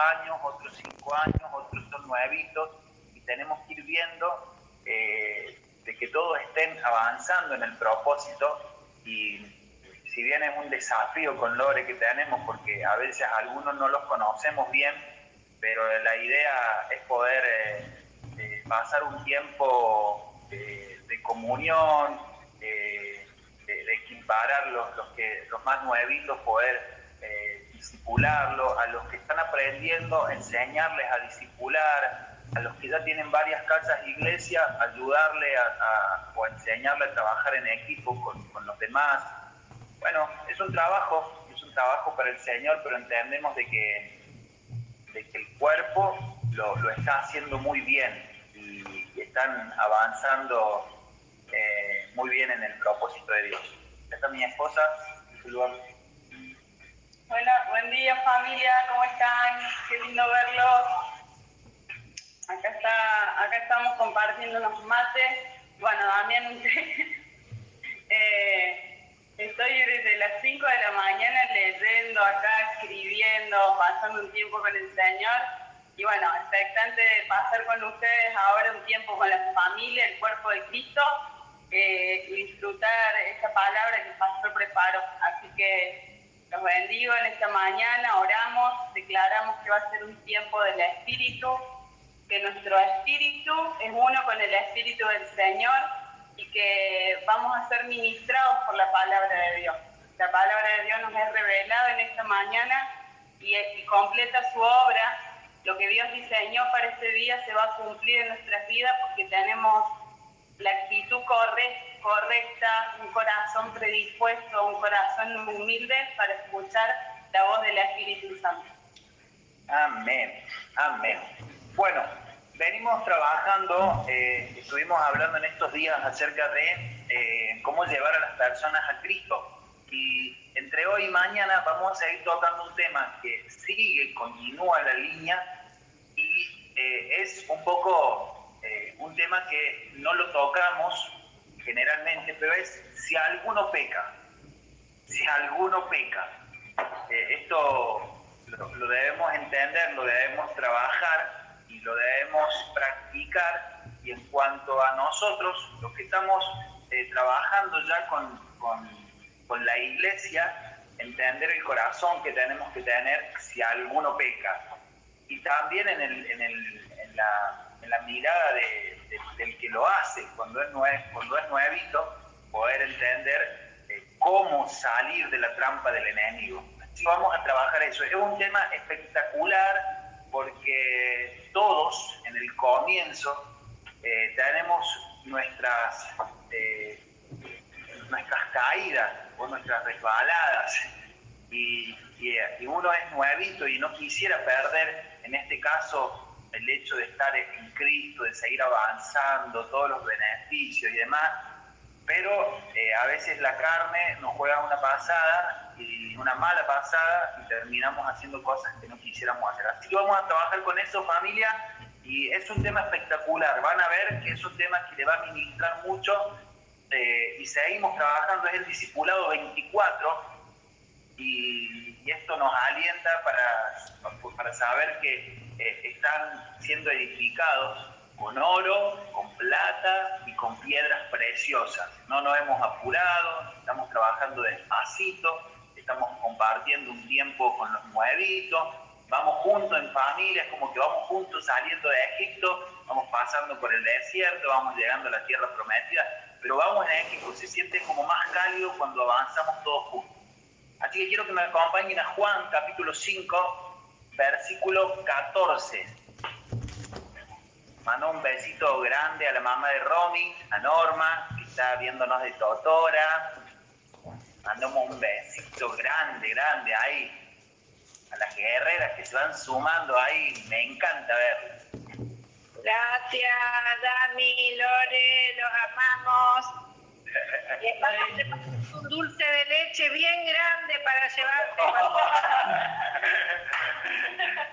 años, otros cinco años, otros son nuevitos, y tenemos que ir viendo eh, de que todos estén avanzando en el propósito. Y si bien es un desafío con Lore que tenemos, porque a veces algunos no los conocemos bien, pero la idea es poder eh, eh, pasar un tiempo de, comunión, de, equiparar los, los, que, los más nuevitos, poder disipularlos, a los que están aprendiendo, enseñarles a disipular, a los que ya tienen varias casas iglesia, ayudarle a, o enseñarle a trabajar en equipo con, con los demás. Bueno, es un trabajo, es un trabajo para el Señor, pero entendemos de que de que el cuerpo lo, lo está haciendo muy bien y, están avanzando eh, muy bien en el propósito de Dios. Esta es mi esposa, Hola, buen día familia, ¿cómo están? Qué lindo verlos. Acá, está, acá estamos compartiendo unos mates. Bueno, un eh, Estoy desde las 5 de la mañana leyendo acá, escribiendo, pasando un tiempo con el Señor. Y bueno, expectante de pasar con ustedes ahora un tiempo con la familia, el cuerpo de Cristo, eh, disfrutar esta palabra que el pastor preparó. Así que los bendigo en esta mañana, oramos, declaramos que va a ser un tiempo del Espíritu, que nuestro Espíritu es uno con el Espíritu del Señor y que vamos a ser ministrados por la palabra de Dios. La palabra de Dios nos es revelada en esta mañana y, completa su obra. Lo que Dios diseñó para este día se va a cumplir en nuestras vidas porque tenemos la actitud correcta, un corazón predispuesto, un corazón humilde para escuchar la voz del Espíritu Santo. Amén, amén. Bueno, venimos trabajando, eh, estuvimos hablando en estos días acerca de eh, cómo llevar a las personas a Cristo. Y entre hoy y mañana vamos a seguir tocando un tema que sigue, continúa la línea y eh, es un poco un tema que no lo tocamos generalmente, pero es si alguno peca, si alguno peca. esto lo debemos entender, lo debemos trabajar y lo debemos practicar. Y en cuanto a nosotros, los que estamos eh, trabajando ya con, con, la iglesia, entender el corazón que tenemos que tener si alguno peca. Y también en, el, en, el, en, la, en la, mirada de, del que lo hace, cuando es, nuevo, cuando es nuevito, poder entender eh, cómo salir de la trampa del enemigo. Así vamos a trabajar eso. Es un tema espectacular porque todos en el comienzo eh, tenemos nuestras, eh, nuestras caídas o nuestras resbaladas y, y, uno es nuevito y no quisiera perder en este caso el hecho de estar en Cristo, de seguir avanzando, todos los beneficios y demás, pero eh, a veces la carne nos juega una pasada y una mala pasada y terminamos haciendo cosas que no quisiéramos hacer. Así que vamos a trabajar con eso familia y es un tema espectacular. Van a ver que es un tema que le va a ministrar mucho eh, y seguimos trabajando, es el discipulado 24 y, esto nos alienta para, para saber que eh, están siendo edificados con oro, con plata y con piedras preciosas. No nos hemos apurado, estamos trabajando despacito, estamos compartiendo un tiempo con los nuevitos, vamos juntos en familia, como que vamos juntos saliendo de Egipto, vamos pasando por el desierto, vamos llegando a la tierra prometida, pero vamos en equipo, se siente como más cálido cuando avanzamos todos juntos. Así que quiero que me acompañen a Juan capítulo 5, versículo 14. Mando un besito grande a la mamá de Romy, a Norma, que está viéndonos de Totora. Mandamos un besito grande, grande ahí. A las guerreras que se van sumando ahí, me encanta verlas. Gracias, Dani, Lore, los amamos. Y un dulce de leche bien grande para llevarte.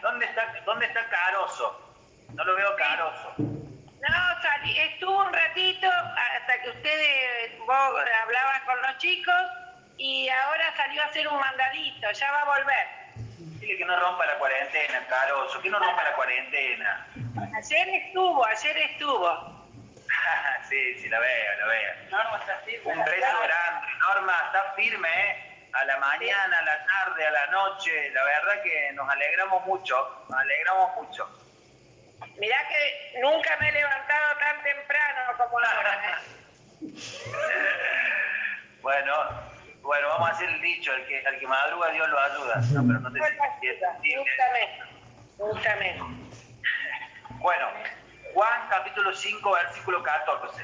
¿Dónde está, ¿Dónde está Caroso? No lo veo caroso. No, salí, estuvo un ratito hasta que ustedes vos hablaban con los chicos y ahora salió a hacer un mandadito, ya va a volver. Dile que no rompa la cuarentena, Caroso, que no rompa la cuarentena. Ayer estuvo, ayer estuvo. sí, sí, la veo, la veo. Norma está firme. Un beso grande. Norma, está firme, ¿eh? A la mañana, a la tarde, a la noche. La verdad que nos alegramos mucho, nos alegramos mucho. Mirá que nunca me he levantado tan temprano como ahora. bueno, bueno, vamos a hacer el dicho, el que, al que madruga Dios lo ayuda. No, pero no te Justamente, justamente. Bueno, Juan capítulo 5, versículo 14.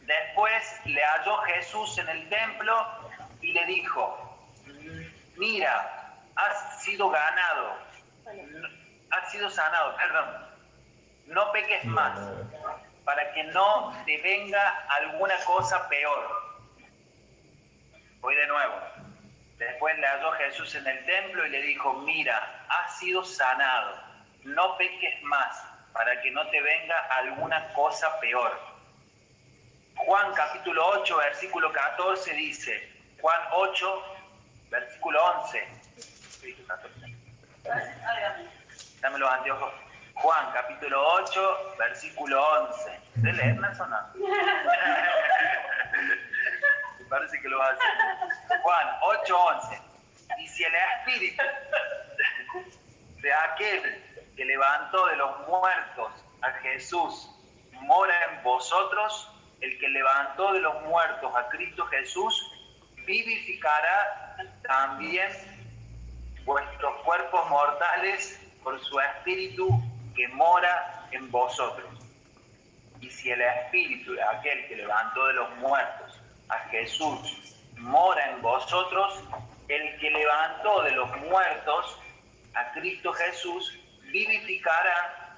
Después le halló Jesús en el templo y le dijo, mira, has sido ganado, has sido sanado, perdón, no peques más, para que no te venga alguna cosa peor. Voy de nuevo. Después le halló Jesús en el templo y le dijo, mira, has sido sanado, no peques más, para que no te venga alguna cosa peor. Juan capítulo 8, versículo 14 dice, Juan 8, versículo 11. Dame los anteojos. Juan capítulo 8, versículo 11. ¿De leer, no? Me parece que lo va a hacer. Juan 8, 11. Y si el espíritu de aquel que levantó de los muertos a Jesús mora en vosotros, el que levantó de los muertos a Cristo Jesús, vivificará también vuestros cuerpos mortales por su espíritu que mora en vosotros. Y si el espíritu de aquel que levantó de los muertos a Jesús mora en vosotros, el que levantó de los muertos a Cristo Jesús vivificará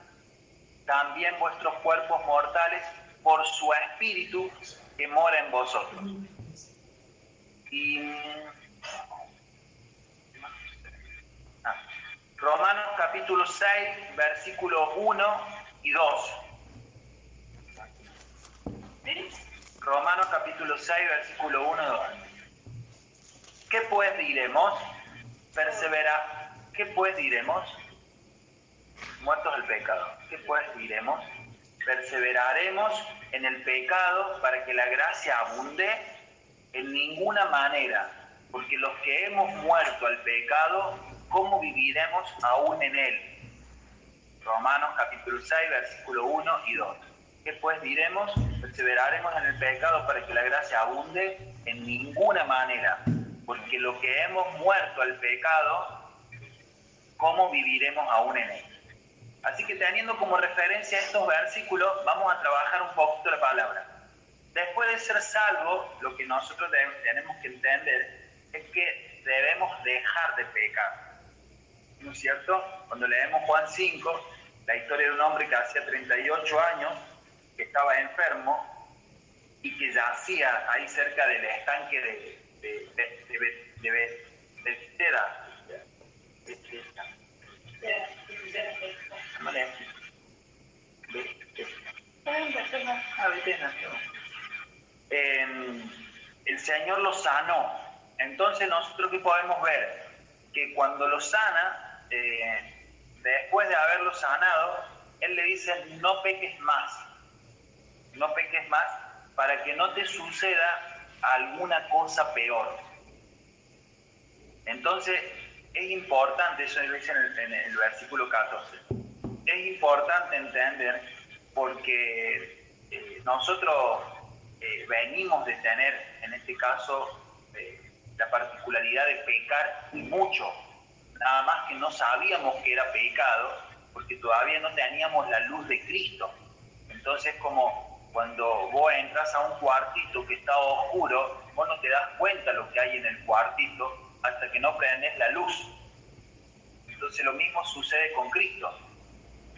también vuestros cuerpos mortales por su espíritu que mora en vosotros. Y ah, Romanos capítulo 6, versículos 1 y 2. Romanos capítulo 6, versículo 1 y 2. ¿Qué pues diremos? Persevera. ¿Qué pues diremos? Muertos del pecado. ¿Qué pues diremos? Perseveraremos en el pecado para que la gracia abunde en ninguna manera, porque los que hemos muerto al pecado, ¿cómo viviremos aún en él? Romanos capítulo 6, versículo 1 y 2. ¿Qué pues diremos? Perseveraremos en el pecado para que la gracia abunde en ninguna manera, porque los que hemos muerto al pecado, ¿cómo viviremos aún en él? Así que teniendo como referencia estos versículos, vamos a trabajar un poquito la palabra. Después de ser salvo, lo que nosotros tenemos que entender es que debemos dejar de pecar. ¿No es cierto? Cuando leemos Juan 5, la historia de un hombre que hacía 38 años, que estaba enfermo y que yacía ahí cerca del estanque de, de, de, el Señor lo sanó. Entonces nosotros que podemos ver que cuando lo sana, eh, después de haberlo sanado, Él le dice, no peques más, no peques más para que no te suceda alguna cosa peor. Entonces, es importante, eso dice en el, en el versículo 14, es importante entender porque eh, nosotros eh, venimos de tener, en este caso, eh, la particularidad de pecar y mucho, nada más que no sabíamos que era pecado, porque todavía no teníamos la luz de Cristo. Entonces, como cuando vos entras a un cuartito que está oscuro, vos no te das cuenta lo que hay en el cuartito hasta que no prendes la luz. Entonces lo mismo sucede con Cristo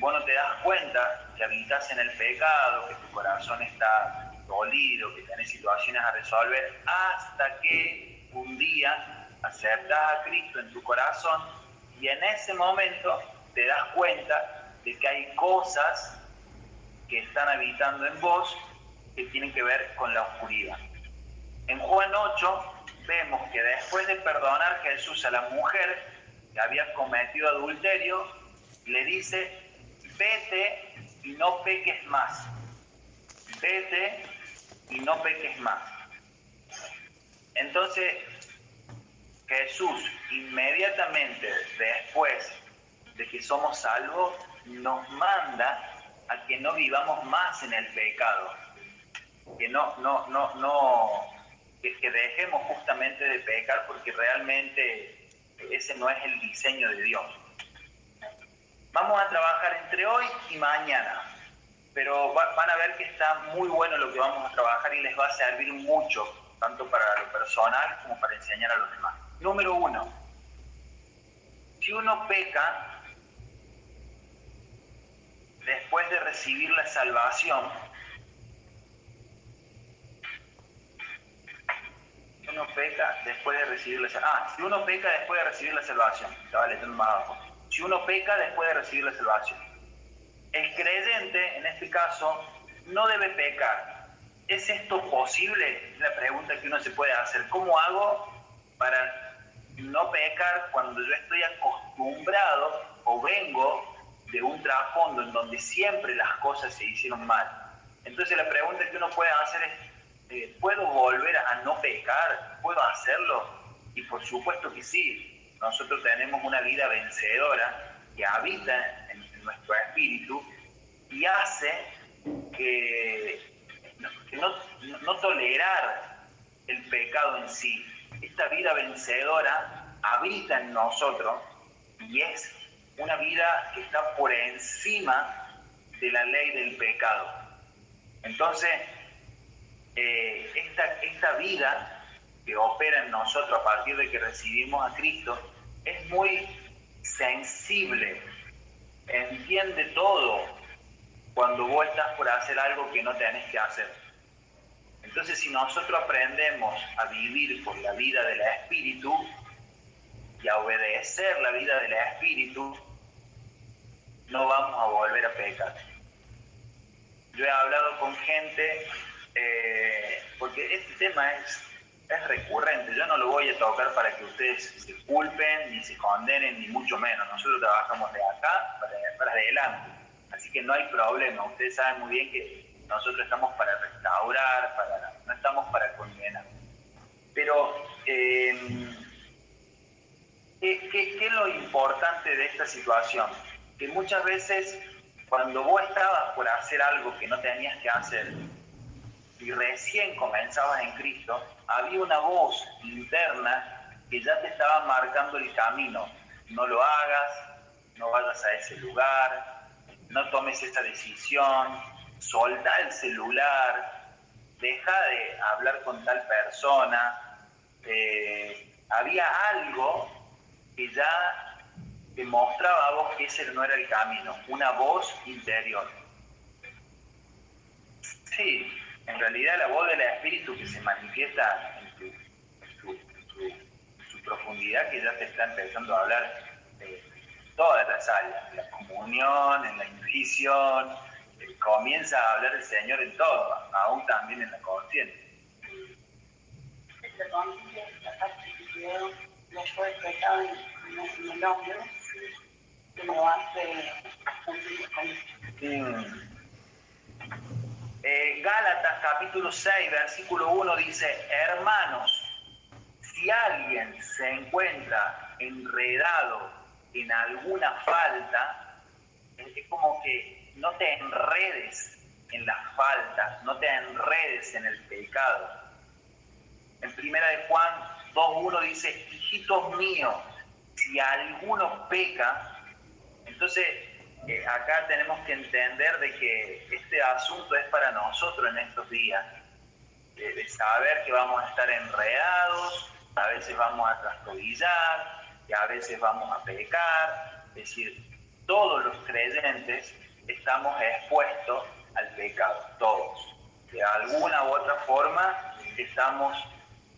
vos no te das cuenta que habitas en el pecado, que tu corazón está dolido, que tenés situaciones a resolver, hasta que un día aceptas a Cristo en tu corazón y en ese momento te das cuenta de que hay cosas que están habitando en vos que tienen que ver con la oscuridad. En Juan 8 vemos que después de perdonar Jesús a la mujer, que había cometido adulterio, le dice, vete y no peques más. Vete y no peques más. Entonces, Jesús inmediatamente después de que somos salvos, nos manda a que no vivamos más en el pecado, que no, no, no, no, que, dejemos justamente de pecar porque realmente ese no es el diseño de Dios. Vamos a trabajar entre hoy y mañana, pero van a ver que está muy bueno lo que vamos a trabajar y les va a servir mucho, tanto para lo personal como para enseñar a los demás. Número uno, si uno peca, después de recibir la salvación, uno peca después de recibir la salvación. Ah, si uno peca después de recibir la salvación, estaba leyendo más abajo. Si uno peca después de recibir la salvación. El creyente, en este caso, no debe pecar. ¿Es esto posible? La pregunta que uno se puede hacer. ¿Cómo hago para no pecar cuando yo estoy acostumbrado o vengo de un trasfondo en donde siempre las cosas se hicieron mal. Entonces la pregunta que uno puede hacer es, eh, ¿puedo volver a no pecar? ¿Puedo hacerlo? Y por supuesto que sí. Nosotros tenemos una vida vencedora que habita en, nuestro espíritu y hace que, no, no tolerar el pecado en sí. Esta vida vencedora habita en nosotros y es una vida que está por encima de la ley del pecado. Entonces, eh, esta, esta vida que opera en nosotros a partir de que recibimos a Cristo es muy sensible, entiende todo cuando vos estás por hacer algo que no tenés que hacer. Entonces, si nosotros aprendemos a vivir por la vida del Espíritu, y a obedecer la vida del Espíritu, no vamos a volver a pecar. Yo he hablado con gente, eh, porque este tema es, es recurrente, yo no lo voy a tocar para que ustedes se culpen, ni se condenen, ni mucho menos. Nosotros trabajamos de acá para, para adelante, así que no hay problema. Ustedes saben muy bien que nosotros estamos para restaurar, para, no estamos para condenar. Pero eh, ¿Qué, es lo importante de esta situación? Que muchas veces cuando vos estabas por hacer algo que no tenías que hacer y recién comenzabas en Cristo, había una voz interna que ya te estaba marcando el camino. No lo hagas, no vayas a ese lugar, no tomes esa decisión, solta el celular, deja de hablar con tal persona. Eh, había algo que ya demostraba a vos que ese no era el camino, una voz interior. Sí, en realidad la voz del Espíritu que se manifiesta en su, profundidad, que ya te está empezando a hablar de todas las áreas, en la comunión, en la intuición, eh, comienza a hablar el Señor en todo, aún también en la conciencia no fue tratado en, el hombre, que lo hace eh, Gálatas capítulo 6, versículo 1 dice, hermanos, si alguien se encuentra enredado en alguna falta, es como que no te enredes en las faltas, no te enredes en el pecado. En primera de Juan 2.1 dice, hijitos míos, si alguno peca, entonces acá tenemos que entender de que este asunto es para nosotros en estos días, de, saber que vamos a estar enredados, a veces vamos a trastobillar, y a veces vamos a pecar, es decir, todos los creyentes estamos expuestos al pecado, todos. De alguna u otra forma estamos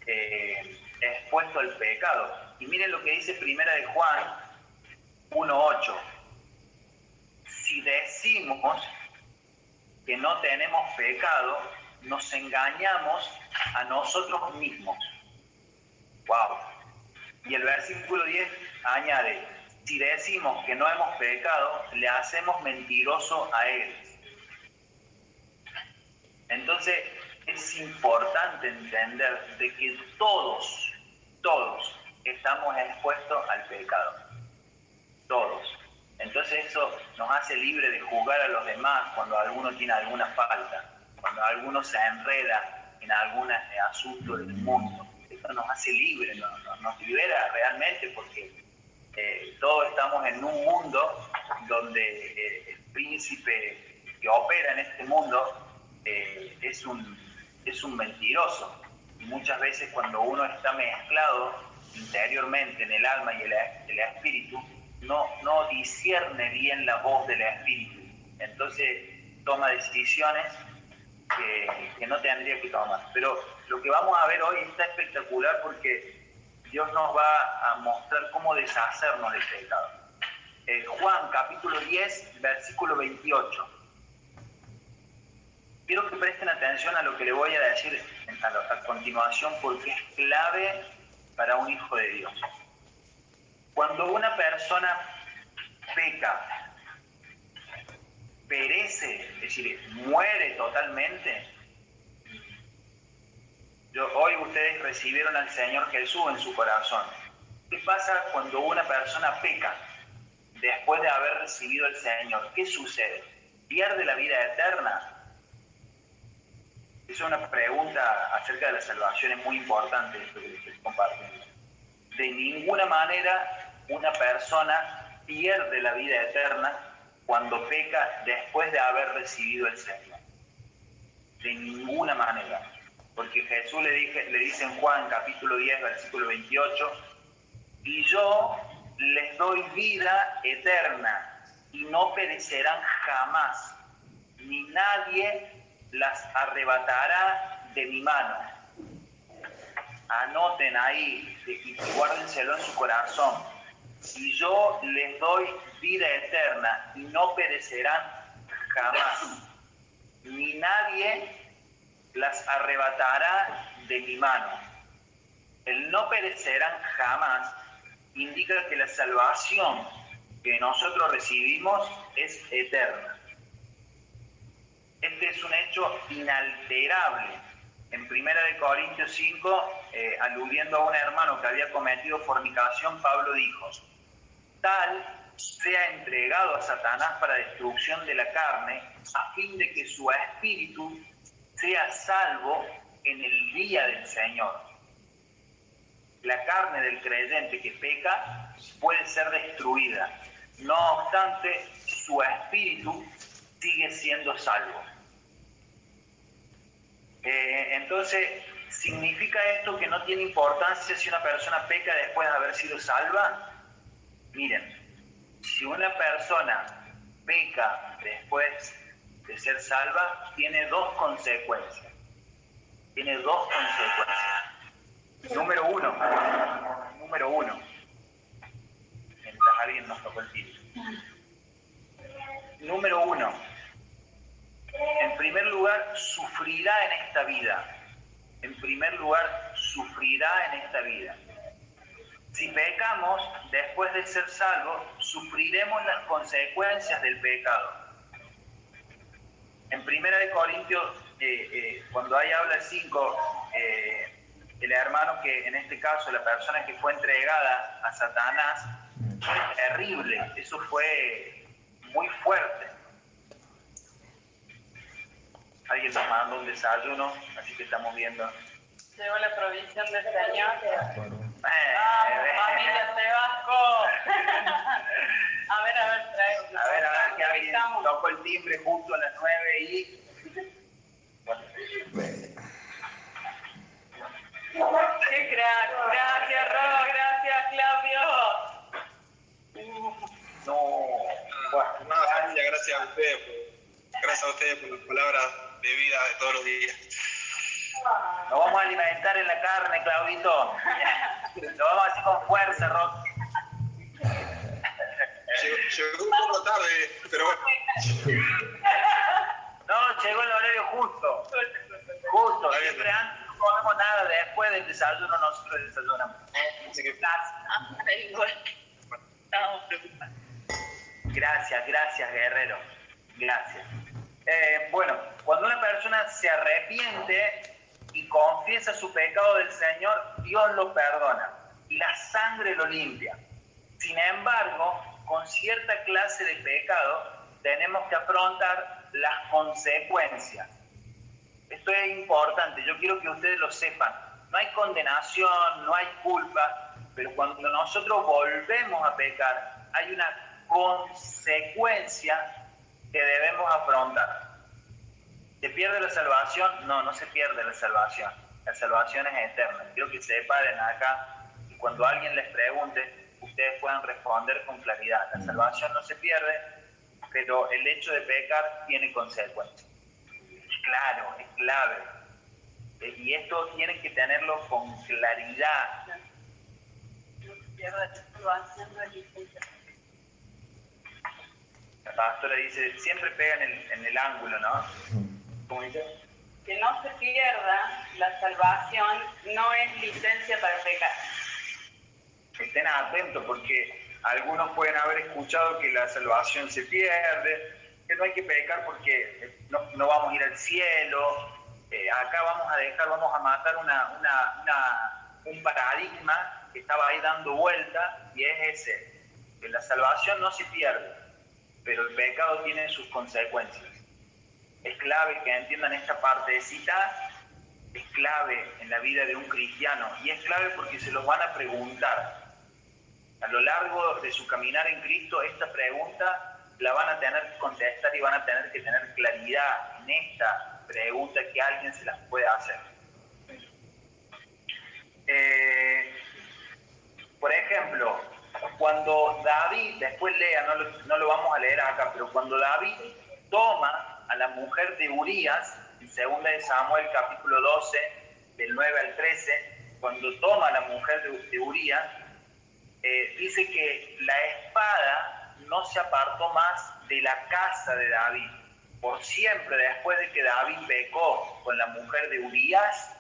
eh, expuesto al pecado. Y miren lo que dice Primera de Juan 1.8. Si decimos que no tenemos pecado, nos engañamos a nosotros mismos. Wow. Y el versículo 10 añade, si decimos que no hemos pecado, le hacemos mentiroso a Él. Entonces es importante entender de que todos, todos estamos expuestos al pecado. Todos. Entonces eso nos hace libre de juzgar a los demás cuando alguno tiene alguna falta, cuando alguno se enreda en algún asunto del mundo. Eso nos hace libre, nos, libera realmente porque eh, todos estamos en un mundo donde eh, el príncipe que opera en este mundo eh, es, un, es un mentiroso. Y muchas veces cuando uno está mezclado interiormente en el alma y el, el espíritu, no, no discierne bien la voz del espíritu. Entonces toma decisiones que, no tendría que tomar. Pero lo que vamos a ver hoy está espectacular porque Dios nos va a mostrar cómo deshacernos del pecado. Eh, Juan capítulo 10, versículo 28. Quiero que presten atención a lo que le voy a decir a, a continuación porque es clave para un hijo de Dios. Cuando una persona peca, perece, es decir, muere totalmente. hoy ustedes recibieron al Señor Jesús en su corazón. ¿Qué pasa cuando una persona peca después de haber recibido al Señor? ¿Qué sucede? ¿Pierde la vida eterna? Es una pregunta acerca de la salvación, es muy importante esto que les compartiendo. De ninguna manera una persona pierde la vida eterna cuando peca después de haber recibido el Señor. De ninguna manera. Porque Jesús le, dije, le dice en Juan capítulo 10, versículo 28, y yo les doy vida eterna y no perecerán jamás, ni nadie las arrebatará de mi mano. Anoten ahí y guárdenselo en su corazón y yo les doy vida eterna y no perecerán jamás, ni nadie las arrebatará de mi mano. El no perecerán jamás indica que la salvación que nosotros recibimos es eterna. Este es un hecho inalterable. En 1 Corintios 5, eh, aludiendo a un hermano que había cometido fornicación, Pablo dijo, tal sea entregado a Satanás para destrucción de la carne, a fin de que su espíritu sea salvo en el día del Señor. La carne del creyente que peca puede ser destruida, no obstante, su espíritu sigue siendo salvo. Eh, entonces, ¿significa esto que no tiene importancia si una persona peca después de haber sido salva? Miren, si una persona peca después de ser salva, tiene dos consecuencias. Tiene dos consecuencias. Número uno, número uno, mientras alguien nos tocó el tiro. Número uno, en primer lugar, sufrirá en esta vida. En primer lugar, sufrirá en esta vida. Si pecamos, después de ser salvos, sufriremos las consecuencias del pecado. En Primera de Corintios, eh, eh, cuando hay habla 5, eh, el hermano que, en este caso, la persona que fue entregada a Satanás, fue terrible, eso fue muy fuerte. Alguien nos mandó un desayuno, así que estamos viendo. Llegó la provisión del Señor. ¡Vamos, familia Sebasco! a ver, a ver, trae. A ver, a ver, que alguien tocó el timbre justo a las nueve y... ¡Qué crack! Gracias, Ro, gracias, Claudio. No, bueno, nada, familia, gracias a ustedes, gracias a ustedes por las palabras de vida de todos los días. Nos vamos a alimentar en la carne, Claudito. Lo vamos a hacer con fuerza, Rock. Llegó, un poco tarde, pero bueno. No, llegó el horario justo. Justo. Siempre antes no comemos nada, después del desayuno nosotros desayunamos. Así que. Gracias, gracias, guerrero. Gracias. Eh, bueno, cuando una persona se arrepiente y confiesa su pecado del Señor, Dios lo perdona y la sangre lo limpia. Sin embargo, con cierta clase de pecado tenemos que afrontar las consecuencias. Esto es importante, yo quiero que ustedes lo sepan. No hay condenación, no hay culpa, pero cuando nosotros volvemos a pecar, hay una consecuencia que debemos afrontar. ¿Se pierde la salvación? No, no se pierde la salvación. La salvación es eterna. Quiero que se paren acá y cuando alguien les pregunte, ustedes puedan responder con claridad. La salvación no se pierde, pero el hecho de pecar tiene consecuencias. Claro, es clave. Eh, y esto tienen que tenerlo con claridad. La pastora dice, siempre pega en el, en el ángulo, ¿no? ¿Cómo dice? Que no se pierda la salvación no es licencia para pecar. Estén atentos porque algunos pueden haber escuchado que la salvación se pierde, que no hay que pecar porque no, no vamos a ir al cielo, eh, acá vamos a dejar, vamos a matar una, una, una, un paradigma que estaba ahí dando vuelta y es ese, que la salvación no se pierde, pero el pecado tiene sus consecuencias. Es clave que entiendan esta partecita, es clave en la vida de un cristiano y es clave porque se los van a preguntar. A lo largo de su caminar en Cristo, esta pregunta la van a tener que contestar y van a tener que tener claridad en esta pregunta que alguien se las pueda hacer. Eh, por ejemplo, cuando David, después lea, no lo, vamos a leer acá, pero cuando David toma a la mujer de Urias, en 2 de Samuel capítulo 12, del 9 al 13, cuando toma a la mujer de, de Urias, eh, dice que la espada no se apartó más de la casa de David. Por siempre, después de que David pecó con la mujer de Urias,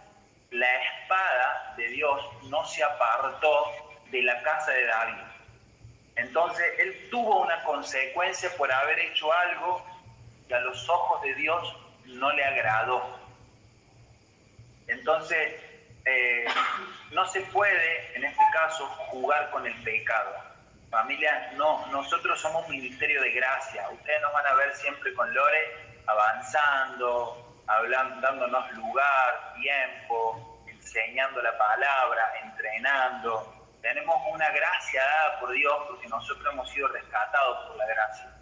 la espada de Dios no se apartó de la casa de David. Entonces, él tuvo una consecuencia por haber hecho algo que a los ojos de Dios no le agradó. Entonces, eh, no se puede, en este caso, jugar con el pecado. Familia, no, nosotros somos un ministerio de gracia. Ustedes nos van a ver siempre con Lore avanzando, hablando, dándonos lugar, tiempo, enseñando la palabra, entrenando. Tenemos una gracia dada por Dios porque nosotros hemos sido rescatados por la gracia.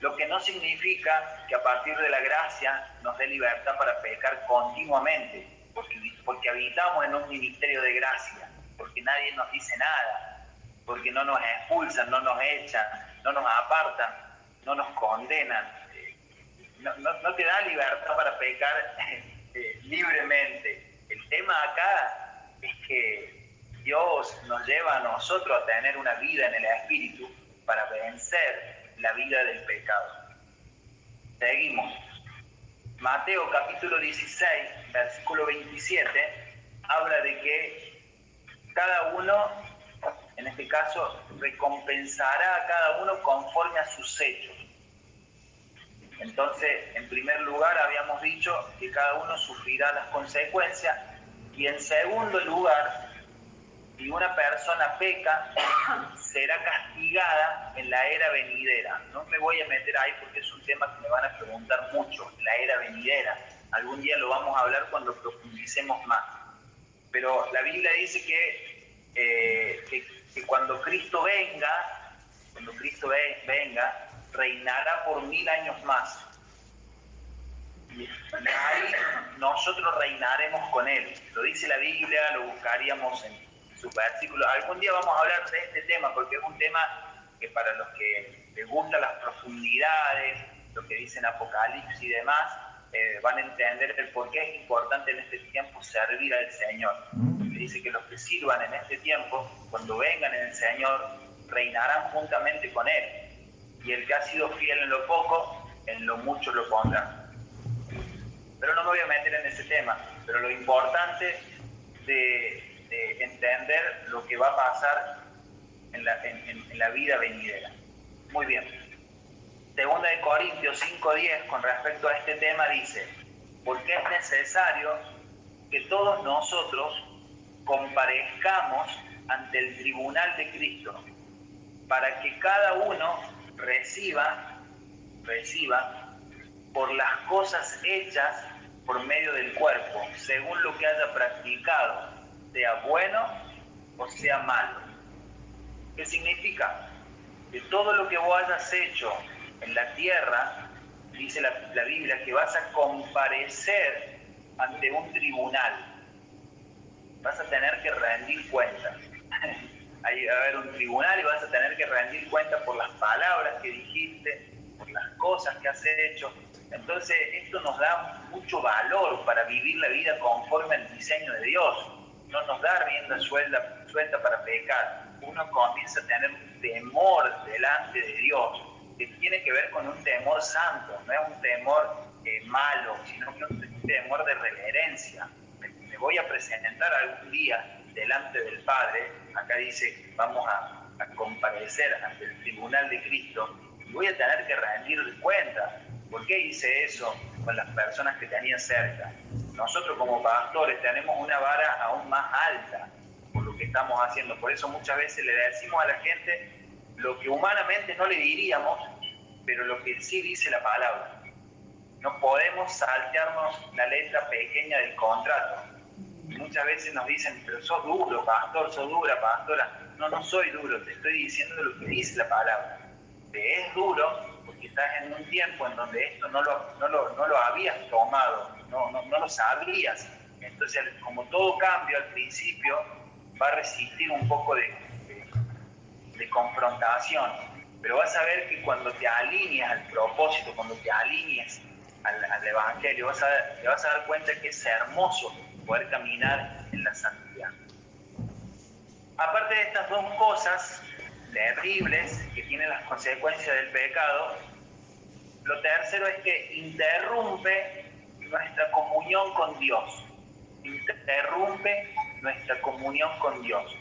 Lo que no significa que a partir de la gracia nos dé libertad para pecar continuamente, porque, porque habitamos en un ministerio de gracia, porque nadie nos dice nada, porque no nos expulsan, no nos echan, no nos apartan, no nos condenan. No, no, no te da libertad para pecar eh, libremente. El tema acá es que Dios nos lleva a nosotros a tener una vida en el Espíritu para vencer la vida del pecado. Seguimos. Mateo capítulo 16, versículo 27, habla de que cada uno, en este caso, recompensará a cada uno conforme a sus hechos. Entonces, en primer lugar, habíamos dicho que cada uno sufrirá las consecuencias y en segundo lugar, si una persona peca, será castigada en la era venidera. No me voy a meter ahí porque es un tema que me van a preguntar mucho, la era venidera. Algún día lo vamos a hablar cuando profundicemos más. Pero la Biblia dice que, eh, que, cuando Cristo venga, cuando Cristo venga, reinará por mil años más. Y ahí nosotros reinaremos con Él. Lo dice la Biblia, lo buscaríamos en sus versículos. Algún día vamos a hablar de este tema porque es un tema que para los que les gustan las profundidades, lo que dicen Apocalipsis y demás, eh, van a entender el por qué es importante en este tiempo servir al Señor. Porque dice que los que sirvan en este tiempo, cuando vengan en el Señor, reinarán juntamente con Él. Y el que ha sido fiel en lo poco, en lo mucho lo pondrá. Pero no me voy a meter en ese tema. Pero lo importante de, de entender lo que va a pasar en la, en la vida venidera. Muy bien. Segunda de Corintios 5.10 con respecto a este tema dice, porque es necesario que todos nosotros comparezcamos ante el tribunal de Cristo, para que cada uno reciba, reciba por las cosas hechas por medio del cuerpo, según lo que haya practicado, sea bueno o sea malo. ¿Qué significa? Que todo lo que vos hayas hecho en la tierra, dice la, Biblia, que vas a comparecer ante un tribunal. Vas a tener que rendir cuentas. Hay a haber un tribunal y vas a tener que rendir cuenta por las palabras que dijiste, por las cosas que has hecho. Entonces, esto nos da mucho valor para vivir la vida conforme al diseño de Dios. No nos da rienda suelta, suelta para pecar. Uno comienza a tener un temor delante de Dios que tiene que ver con un temor santo, no es un temor eh, malo, sino que un temor de reverencia. Me, voy a presentar algún día delante del Padre, acá dice, vamos a, comparecer ante el tribunal de Cristo, y voy a tener que rendir cuenta. ¿Por qué hice eso con las personas que tenía cerca? Nosotros como pastores tenemos una vara aún más alta por lo que estamos haciendo. Por eso muchas veces le decimos a la gente lo que humanamente no le diríamos, pero lo que sí dice la palabra. No podemos saltearnos la letra pequeña del contrato. Muchas veces nos dicen, pero sos duro, pastor, sos dura, pastora. No, no soy duro, te estoy diciendo lo que dice la palabra. Te es duro porque estás en un tiempo en donde esto no lo, no lo, no lo habías tomado, no, no, no lo sabrías. Entonces, como todo cambio al principio, va a resistir un poco de, de confrontación, pero vas a ver que cuando te alineas al propósito, cuando te alineas al, Evangelio, vas a, te vas a dar cuenta que es hermoso poder caminar en la santidad. Aparte de estas dos cosas terribles que tienen las consecuencias del pecado, lo tercero es que interrumpe nuestra comunión con Dios. Interrumpe nuestra comunión con Dios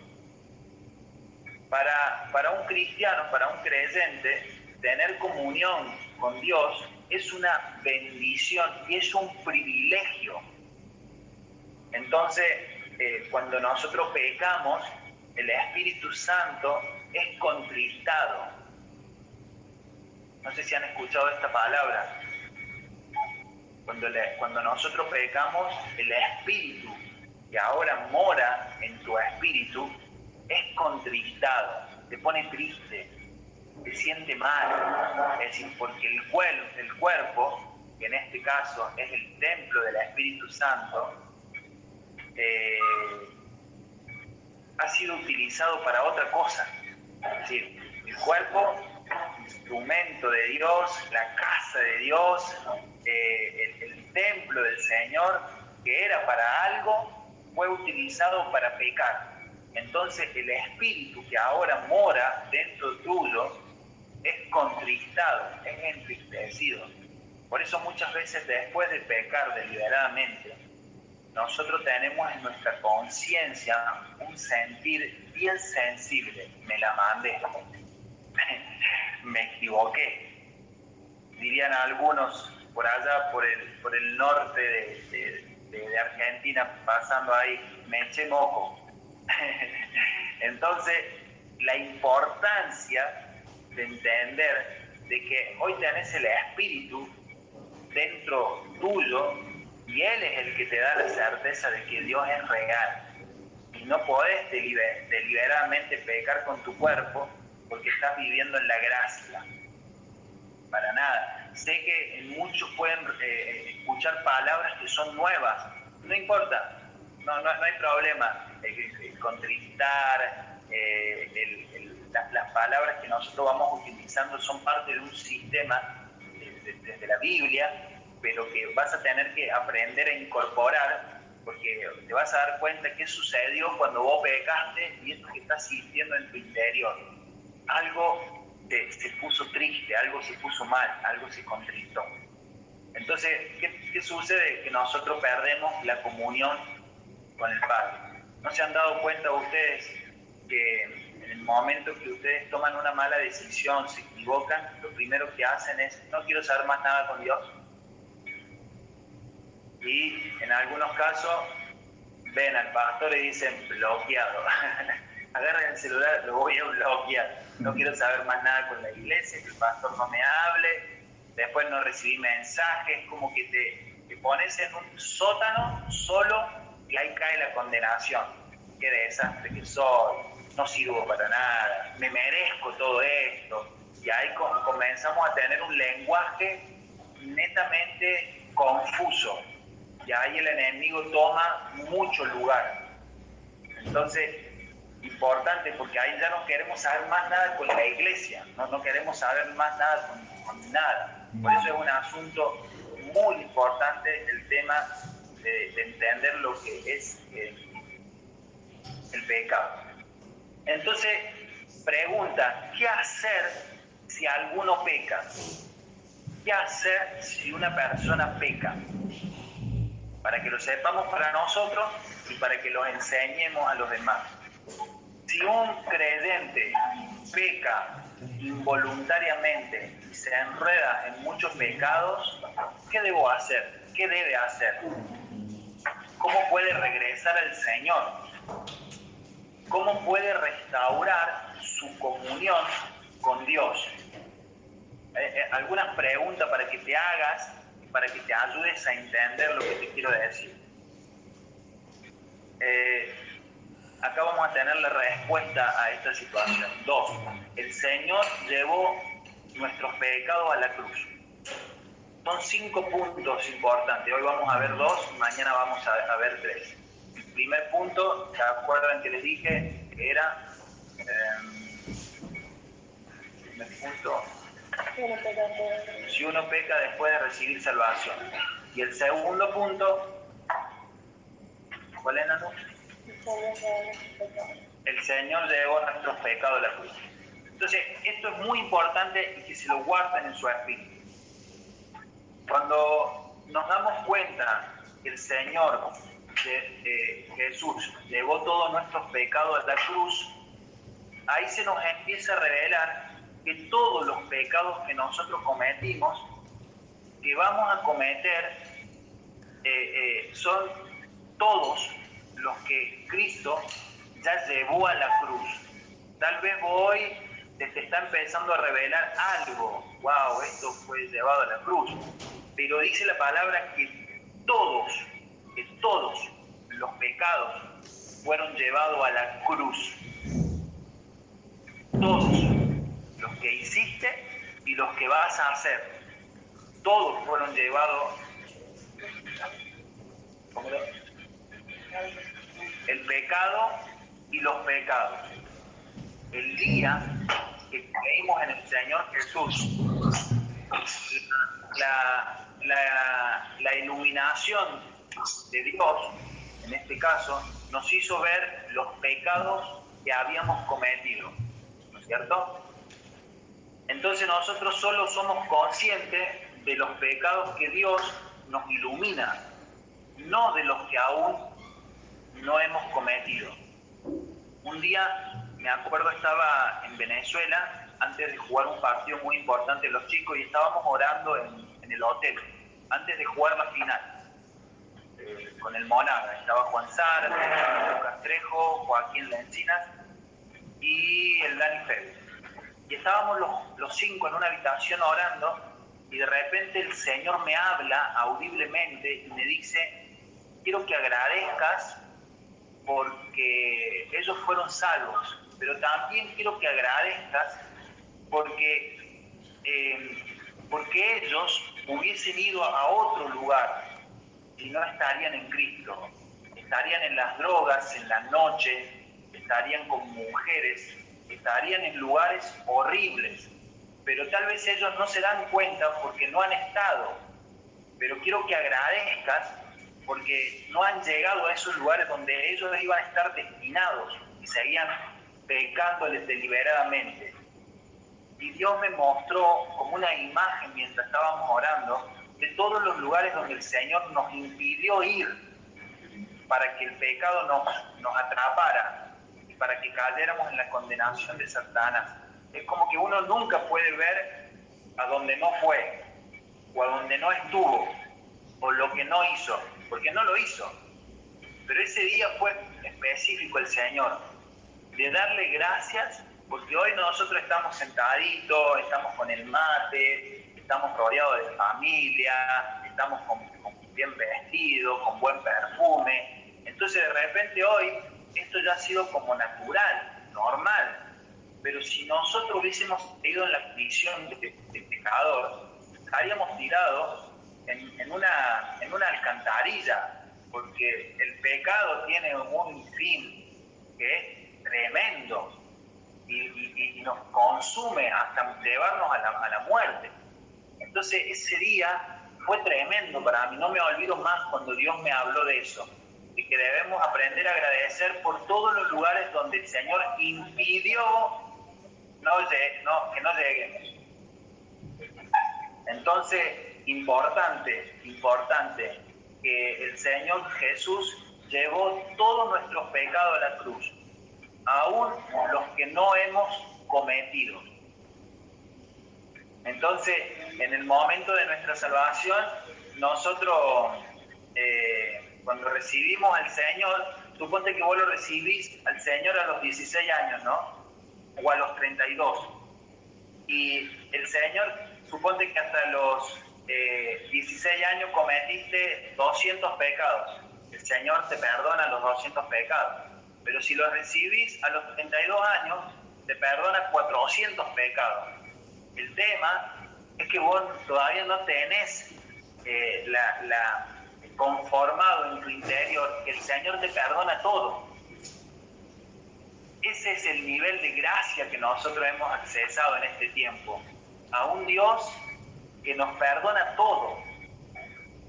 para, para un cristiano, para un creyente, tener comunión con Dios es una bendición y es un privilegio. Entonces, eh, cuando nosotros pecamos, el Espíritu Santo es contristado. No sé si han escuchado esta palabra. Cuando, cuando nosotros pecamos, el Espíritu que ahora mora en tu espíritu es contristado, te pone triste, te siente mal, es decir, porque el cuerpo, que en este caso es el templo del Espíritu Santo, eh, ha sido utilizado para otra cosa. Es decir, el cuerpo, instrumento de Dios, la casa de Dios, eh, el, el templo del Señor, que era para algo, fue utilizado para pecar entonces el espíritu que ahora mora dentro tuyo es contristado, es entristecido. Por eso muchas veces después de pecar deliberadamente, nosotros tenemos en nuestra conciencia un sentir bien sensible. Me la mandé, me equivoqué. Dirían algunos por allá, por el, por el norte de, Argentina, pasando ahí, me eché moco Entonces, la importancia de entender de que hoy tenés el espíritu dentro tuyo y Él es el que te da la certeza de que Dios es real. Y no podés deliberadamente pecar con tu cuerpo porque estás viviendo en la gracia. Para nada. Sé que muchos pueden eh, escuchar palabras que son nuevas. No importa, no, no, hay problema. contristar, eh, las palabras que nosotros vamos utilizando son parte de un sistema desde la Biblia, pero que vas a tener que aprender a incorporar, porque te vas a dar cuenta qué sucedió cuando vos pecaste y esto que estás sintiendo en tu interior. Algo se puso triste, algo se puso mal, algo se contristó. Entonces, ¿qué, ¿qué, sucede? Que nosotros perdemos la comunión con el Padre. ¿No se han dado cuenta ustedes que en el momento que ustedes toman una mala decisión, se equivocan, lo primero que hacen es, no quiero saber más nada con Dios. Y en algunos casos ven al pastor y dicen, bloqueado. Agarren el celular, lo voy a bloquear. No quiero saber más nada con la iglesia, que el pastor no me hable. Después no recibí mensajes, como que te, te pones en un sótano solo y ahí cae la condenación. Qué desastre que soy, no sirvo para nada, me merezco todo esto. Y ahí comenzamos a tener un lenguaje netamente confuso. Y ahí el enemigo toma mucho lugar. Entonces, importante porque ahí ya no queremos saber más nada con la iglesia, no, no queremos saber más nada con, nada. Por eso es un asunto muy importante el tema de, entender lo que es el pecado. Entonces, pregunta, ¿qué hacer si alguno peca? ¿Qué hacer si una persona peca? Para que lo sepamos para nosotros y para que lo enseñemos a los demás. Si un creyente peca involuntariamente y se enreda en muchos pecados, ¿qué debo hacer? ¿Qué debe hacer? ¿Cómo puede regresar al Señor? ¿Cómo puede restaurar su comunión con Dios? Eh, eh, algunas preguntas para que te hagas, para que te ayudes a entender lo que te quiero decir. Eh, acá vamos a tener la respuesta a esta situación. Dos, el Señor llevó nuestros pecados a la cruz. Son cinco puntos importantes. Hoy vamos a ver dos, mañana vamos a ver tres primer punto, ¿se acuerdan que les dije era? Eh, primer punto. Si uno peca después de recibir salvación. Y el segundo punto, ¿cuál es, Nano? El Señor llevó nuestros pecados a la cruz. Entonces, esto es muy importante y que se lo guarden en su espíritu. Cuando nos damos cuenta que el Señor de, Jesús llevó todos nuestros pecados a la cruz, ahí se nos empieza a revelar que todos los pecados que nosotros cometimos, que vamos a cometer, eh, eh, son todos los que Cristo ya llevó a la cruz. Tal vez hoy te, te está empezando a revelar algo, wow, esto fue llevado a la cruz, pero dice la palabra que todos que todos los pecados fueron llevados a la cruz. Todos los que hiciste y los que vas a hacer. Todos fueron llevados. El pecado y los pecados. El día que creímos en el Señor Jesús, la, la, la iluminación de Dios, en este caso, nos hizo ver los pecados que habíamos cometido, ¿no es cierto? Entonces nosotros solo somos conscientes de los pecados que Dios nos ilumina, no de los que aún no hemos cometido. Un día, me acuerdo, estaba en Venezuela antes de jugar un partido muy importante los chicos y estábamos orando en, el hotel, antes de jugar la final con el Monaga. Estaba Juan Sara, Lucas Trejo, Joaquín Lencinas y el Dani Félix. Y estábamos los, los cinco en una habitación orando y de repente el Señor me habla audiblemente y me dice, quiero que agradezcas porque ellos fueron salvos, pero también quiero que agradezcas porque, eh, porque ellos hubiesen ido a otro lugar, y no estarían en Cristo, estarían en las drogas, en la noche, estarían con mujeres, estarían en lugares horribles, pero tal vez ellos no se dan cuenta porque no han estado. Pero quiero que agradezcas porque no han llegado a esos lugares donde ellos iban a estar destinados y seguían pecándoles deliberadamente. Y Dios me mostró como una imagen mientras estábamos orando de todos los lugares donde el Señor nos impidió ir para que el pecado nos, nos atrapara. Para que cayéramos en la condenación de Satanás. Es como que uno nunca puede ver a donde no fue, o a donde no estuvo, o lo que no hizo, porque no lo hizo. Pero ese día fue específico el Señor, de darle gracias, porque hoy nosotros estamos sentaditos, estamos con el mate, estamos rodeados de familia, estamos con, bien vestidos, con buen perfume. Entonces de repente hoy esto ya ha sido como natural, normal. Pero si nosotros hubiésemos ido en la condición de, pecador, estaríamos tirados en, una, alcantarilla, porque el pecado tiene un fin que es tremendo y, nos consume hasta llevarnos a la muerte. Entonces ese día fue tremendo para mí, no me olvido más cuando Dios me habló de eso y que debemos aprender a agradecer por todos los lugares donde el Señor impidió no, que no lleguemos. Entonces, importante, importante, que el Señor Jesús llevó todos nuestros pecados a la cruz, aún los que no hemos cometido. Entonces, en el momento de nuestra salvación, nosotros eh, cuando recibimos al Señor, suponte que vos lo recibís al Señor a los 16 años, ¿no? O a los 32. Y el Señor, suponte que hasta los 16 eh, años cometiste 200 pecados. El Señor te perdona los 200 pecados. Pero si lo recibís a los 32 años, te perdona 400 pecados. El tema es que vos todavía no tenés eh, la conformado en tu interior, el Señor te perdona todo. Ese es el nivel de gracia que nosotros hemos accesado en este tiempo. A un Dios que nos perdona todo.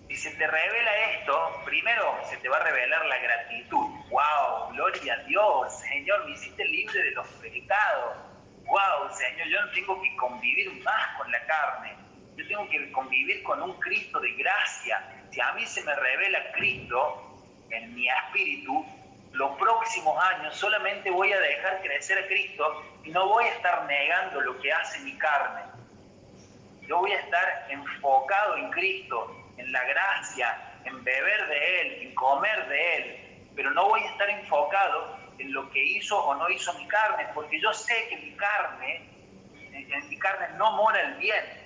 Si se te revela esto, primero se te va a revelar la gratitud. ¡Wow! Gloria a Dios. Señor, me hiciste libre de los pecados. ¡Wow! Señor, yo no tengo que convivir más con la carne. Yo tengo que convivir con un Cristo de gracia si a mí se me revela Cristo en mi espíritu, los próximos años solamente voy a dejar crecer a Cristo y no voy a estar negando lo que hace mi carne. Yo voy a estar enfocado en Cristo, en la gracia, en beber de Él, en comer de Él, pero no voy a estar enfocado en lo que hizo o no hizo mi carne, porque yo sé que mi carne, en mi carne no mora el bien,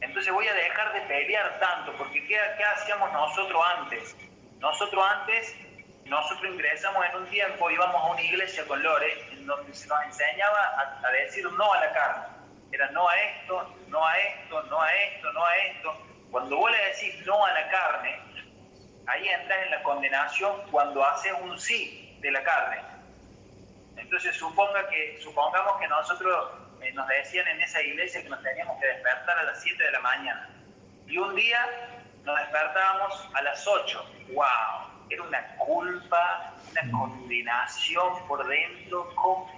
entonces voy a dejar de pelear tanto, porque ¿qué, hacíamos nosotros antes? Nosotros antes, nosotros ingresamos en un tiempo, íbamos a una iglesia con Lore, en donde se nos enseñaba a, decir no a la carne. Era no a esto, no a esto, no a esto, no a esto. Cuando vos le decís no a la carne, ahí entras en la condenación cuando haces un sí de la carne. Entonces suponga que, supongamos que nosotros eh, nos decían en esa iglesia que nos teníamos que despertar a las 7 de la mañana. Y un día nos despertábamos a las 8. ¡Wow! Era una culpa, una condenación por dentro.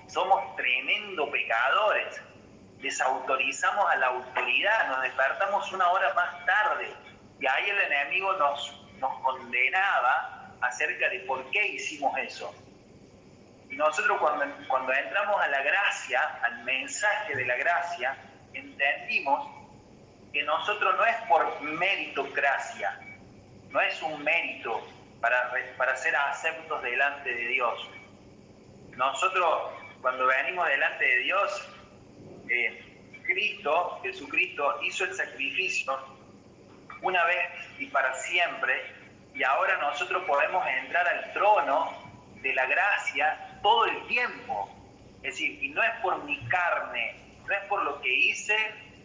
Somos tremendo pecadores. Desautorizamos a la autoridad, nos despertamos una hora más tarde. Y ahí el enemigo nos, nos condenaba acerca de por qué hicimos eso nosotros cuando, cuando entramos a la gracia, al mensaje de la gracia, entendimos que nosotros no es por meritocracia, no es un mérito para, para ser aceptos delante de Dios. Nosotros cuando venimos delante de Dios, eh, Cristo, Jesucristo, hizo el sacrificio una vez y para siempre, y ahora nosotros podemos entrar al trono de la gracia todo el tiempo. Es decir, y no es por mi carne, no es por lo que hice,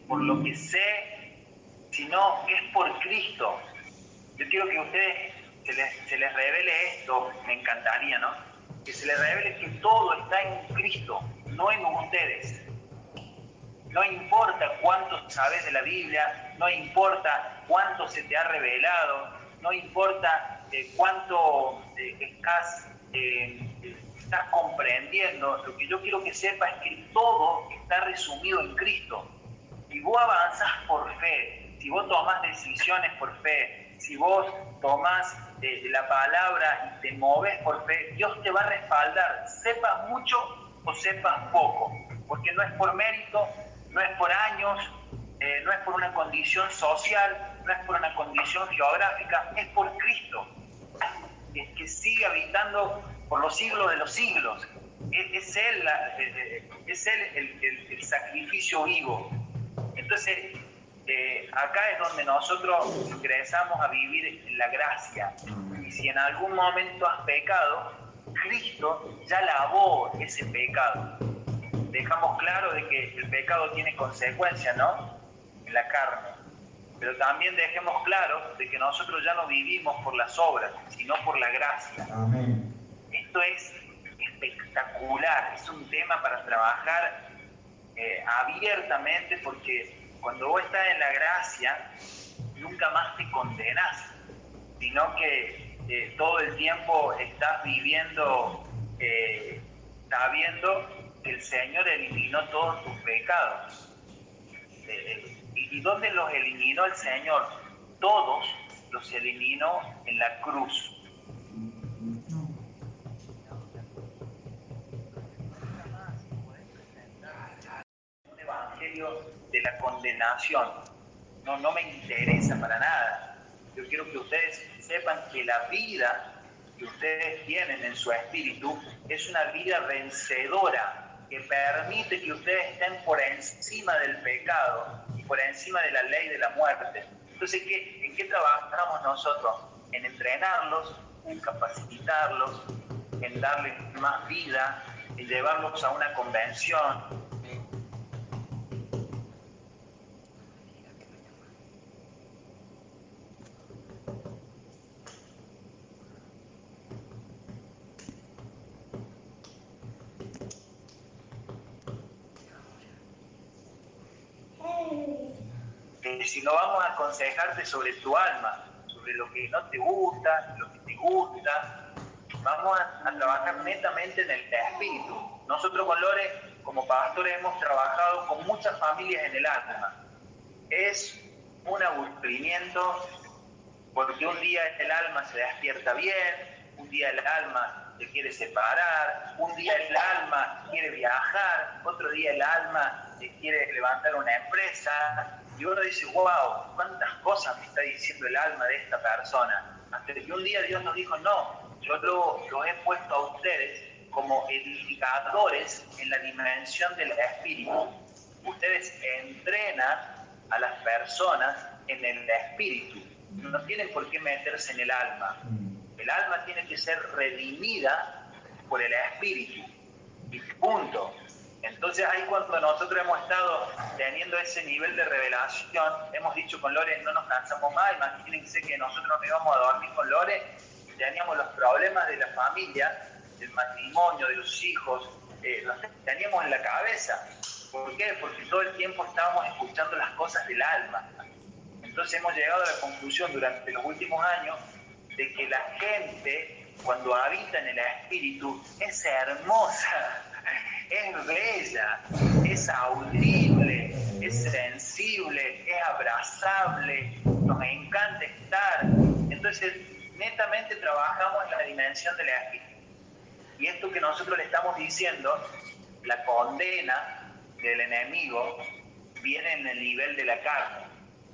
por lo que sé, sino que es por Cristo. Yo quiero que a ustedes se les, revele esto, me encantaría, ¿no? Que se les revele que todo está en Cristo, no en ustedes. No importa cuánto sabes de la Biblia, no importa cuánto se te ha revelado, no importa eh, cuánto eh, estás eh, estás comprendiendo, lo que yo quiero que sepas es que todo está resumido en Cristo. Si vos avanzas por fe, si vos tomas decisiones por fe, si vos tomás eh, la palabra y te moves por fe, Dios te va a respaldar, sepas mucho o sepas poco, porque no es por mérito, no es por años, eh, no es por una condición social, no es por una condición geográfica, es por Cristo, es que sigue habitando por los siglos de los siglos. Es, Él, es él el, sacrificio vivo. Entonces, eh, acá es donde nosotros ingresamos a vivir la gracia. Y si en algún momento has pecado, Cristo ya lavó ese pecado. Dejamos claro de que el pecado tiene consecuencias, ¿no? En la carne. Pero también dejemos claro de que nosotros ya no vivimos por las obras, sino por la gracia. Esto es espectacular, es un tema para trabajar eh, abiertamente porque cuando vos estás en la gracia, nunca más te condenas, sino que eh, todo el tiempo estás viviendo eh, sabiendo que el Señor eliminó todos tus pecados. ¿Y dónde los eliminó el Señor? Todos los eliminó en la cruz. Evangelio de la condenación. No, no me interesa para nada. Yo quiero que ustedes sepan que la vida que ustedes tienen en su espíritu es una vida vencedora que permite que ustedes estén por encima del pecado y por encima de la ley de la muerte. Entonces, ¿qué, ¿en qué trabajamos nosotros? En entrenarlos, en capacitarlos, en darles más vida, en llevarlos a una convención, si no vamos a aconsejarte sobre tu alma, sobre lo que no te gusta, lo que te gusta, vamos a, trabajar netamente en el espíritu. Nosotros con Lore, como pastores, hemos trabajado con muchas familias en el alma. Es un aburrimiento porque un día el alma se despierta bien, un día el alma se quiere separar, un día el alma quiere viajar, otro día el alma se quiere levantar una empresa, y uno dice, wow, cuántas cosas me está diciendo el alma de esta persona. Que un día Dios nos dijo, no, yo los he puesto a ustedes como edificadores en la dimensión del espíritu. Ustedes entrenan a las personas en el espíritu. No tienen por qué meterse en el alma. El alma tiene que ser redimida por el espíritu. Y punto. Entonces ahí cuando nosotros hemos estado teniendo ese nivel de revelación, hemos dicho con Lore, no nos cansamos más, imagínense que nosotros nos íbamos a dormir con Lore teníamos los problemas de la familia, del matrimonio, de los hijos, eh, los teníamos en la cabeza. ¿Por qué? Porque todo el tiempo estábamos escuchando las cosas del alma. Entonces hemos llegado a la conclusión durante los últimos años de que la gente, cuando habita en el espíritu, es hermosa es bella, es audible, es sensible, es abrazable, nos encanta estar. Entonces, netamente trabajamos en la dimensión de la espíritu. Y esto que nosotros le estamos diciendo, la condena del enemigo, viene en el nivel de la carne.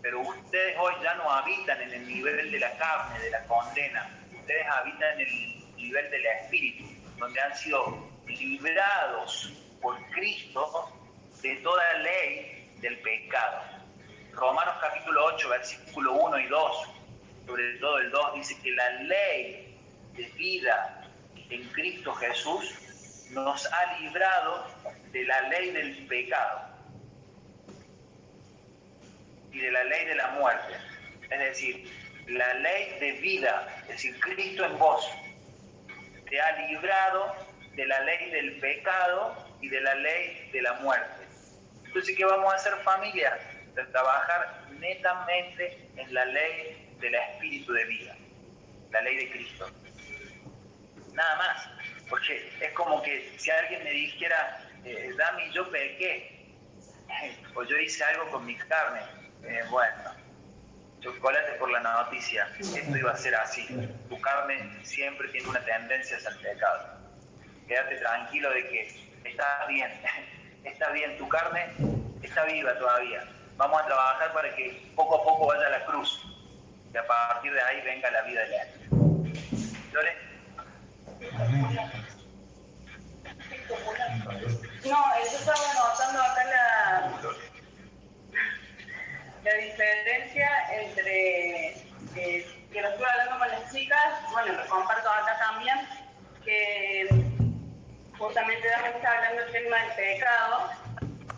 Pero ustedes hoy ya no habitan en el nivel de la carne, de la condena. Ustedes habitan en el nivel del espíritu, donde han sido librados por Cristo de toda ley del pecado. Romanos capítulo 8, versículo 1 y 2, sobre todo el 2, dice que la ley de vida en Cristo Jesús nos ha librado de la ley del pecado y de la ley de la muerte. Es decir, la ley de vida, es decir, Cristo en vos, te ha librado de la ley del pecado y de la ley de la muerte. Entonces, ¿qué vamos a hacer familia? De trabajar netamente en la ley del espíritu de vida, la ley de Cristo. Nada más, porque es como que si alguien me dijera, eh, Dami, yo pequé, o yo hice algo con mi carne, eh, bueno, chocolate por la noticia, esto iba a ser así. Tu carne siempre tiene una tendencia hacia el pecado. Quédate tranquilo de que está bien, está bien, tu carne está viva todavía. Vamos a trabajar para que poco a poco vaya la cruz y a partir de ahí venga la vida de la ¿Lore? No, yo estaba notando acá la, la diferencia entre eh, que lo estuve hablando con las chicas, bueno, lo comparto acá también, que justamente está hablando del tema del pecado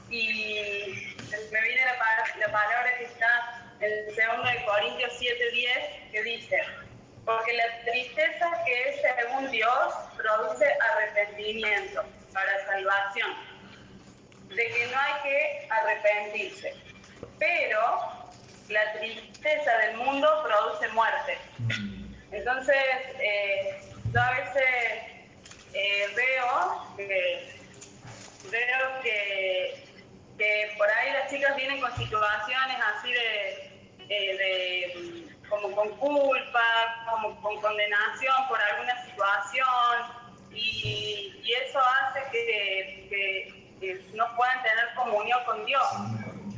y me viene la, la palabra que está en 2 de Corintios 7:10 que dice, porque la tristeza que es según Dios produce arrepentimiento para salvación, de que no hay que arrepentirse. Pero la tristeza del mundo produce muerte. Entonces, eh, yo a veces eh, veo que veo que, que, por ahí las chicas vienen con situaciones así de, eh, de como con culpa, como con condenación por alguna situación y, y eso hace que, que, no puedan tener comunión con Dios,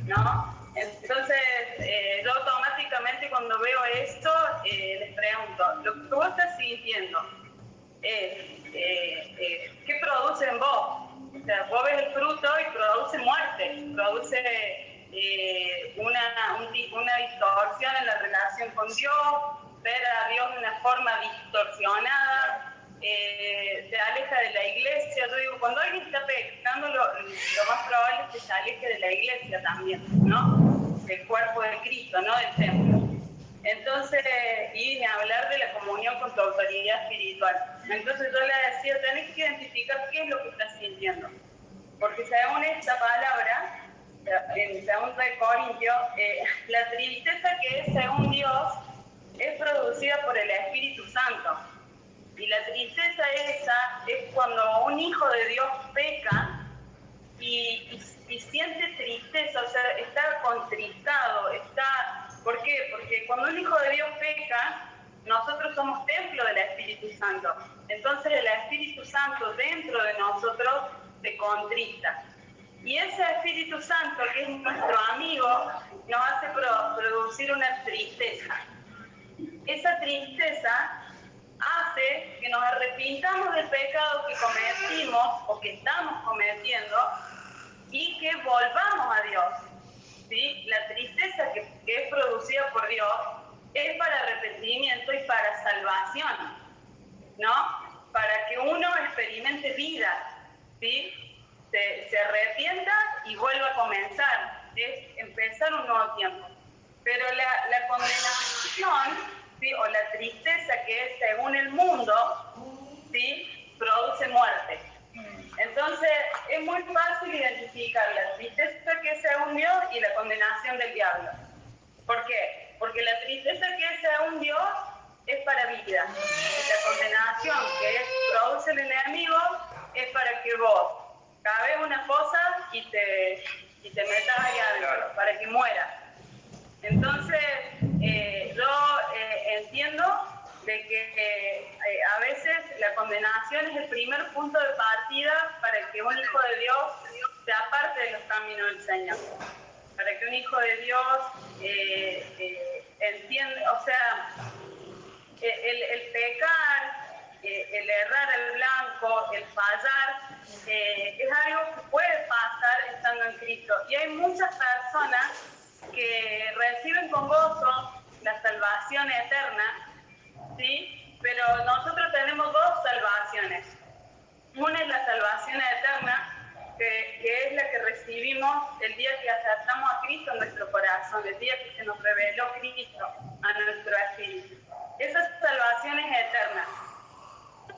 ¿no? Entonces, eh, yo automáticamente cuando veo esto, eh, les pregunto, lo que vos estás sintiendo, eh, eh, ¿qué produce en vos? O sea, vos ves el fruto y produce muerte, produce eh, una, un, una distorsión en la relación con Dios, ver a Dios de una forma distorsionada, eh, se aleja de la iglesia. Yo digo, cuando alguien está pecando, lo, lo, más probable es que se aleje de la iglesia también, ¿no? Del cuerpo de Cristo, ¿no? Del templo. Entonces, y hablar de la comunión con tu autoridad espiritual. Entonces yo le decía, tenés que identificar qué es lo que estás sintiendo. Porque según esta palabra, en 2 de Corintios, eh, la tristeza que es según Dios es producida por el Espíritu Santo. Y la tristeza esa es cuando un hijo de Dios peca y, y, y siente tristeza, o sea, está contristado. Cuando un hijo de Dios peca, nosotros somos templo del Espíritu Santo. Entonces el Espíritu Santo dentro de nosotros se contrista. Y ese Espíritu Santo, que es nuestro amigo, nos hace producir una tristeza. Esa tristeza hace que nos arrepintamos del pecado que cometimos o que estamos cometiendo y que volvamos a Dios. ¿Sí? La tristeza que, que es producida por Dios es para arrepentimiento y para salvación, ¿no? Para que uno experimente vida, ¿sí? Se, arrepienta y vuelva a comenzar, es empezar un nuevo tiempo. Pero la, la condenación, ¿sí? o la tristeza que es según el mundo, ¿sí? produce muerte. Entonces es muy fácil identificar la tristeza que según Dios y la condenación del diablo. ¿Por qué? Porque la tristeza que según Dios es para vida. La condenación que produce el enemigo es para que vos cabes una fosa y te, y te metas ahí adentro, para que mueras. Entonces, eh, yo eh, entiendo de que eh, a veces la condenación es el primer punto de partida para que un hijo de Dios se aparte de los caminos del Señor. Para que un hijo de Dios entienda, o sea, el, el pecar, el errar el blanco, el fallar, eh, es algo que puede pasar estando en Cristo. Y hay muchas personas que reciben con gozo la salvación eterna, ¿sí? Pero nosotros tenemos dos salvaciones. Una es la salvación eterna, que, que, es la que recibimos el día que aceptamos a Cristo en nuestro corazón, el día que se nos reveló Cristo a nuestro espíritu. Esa salvación es eterna.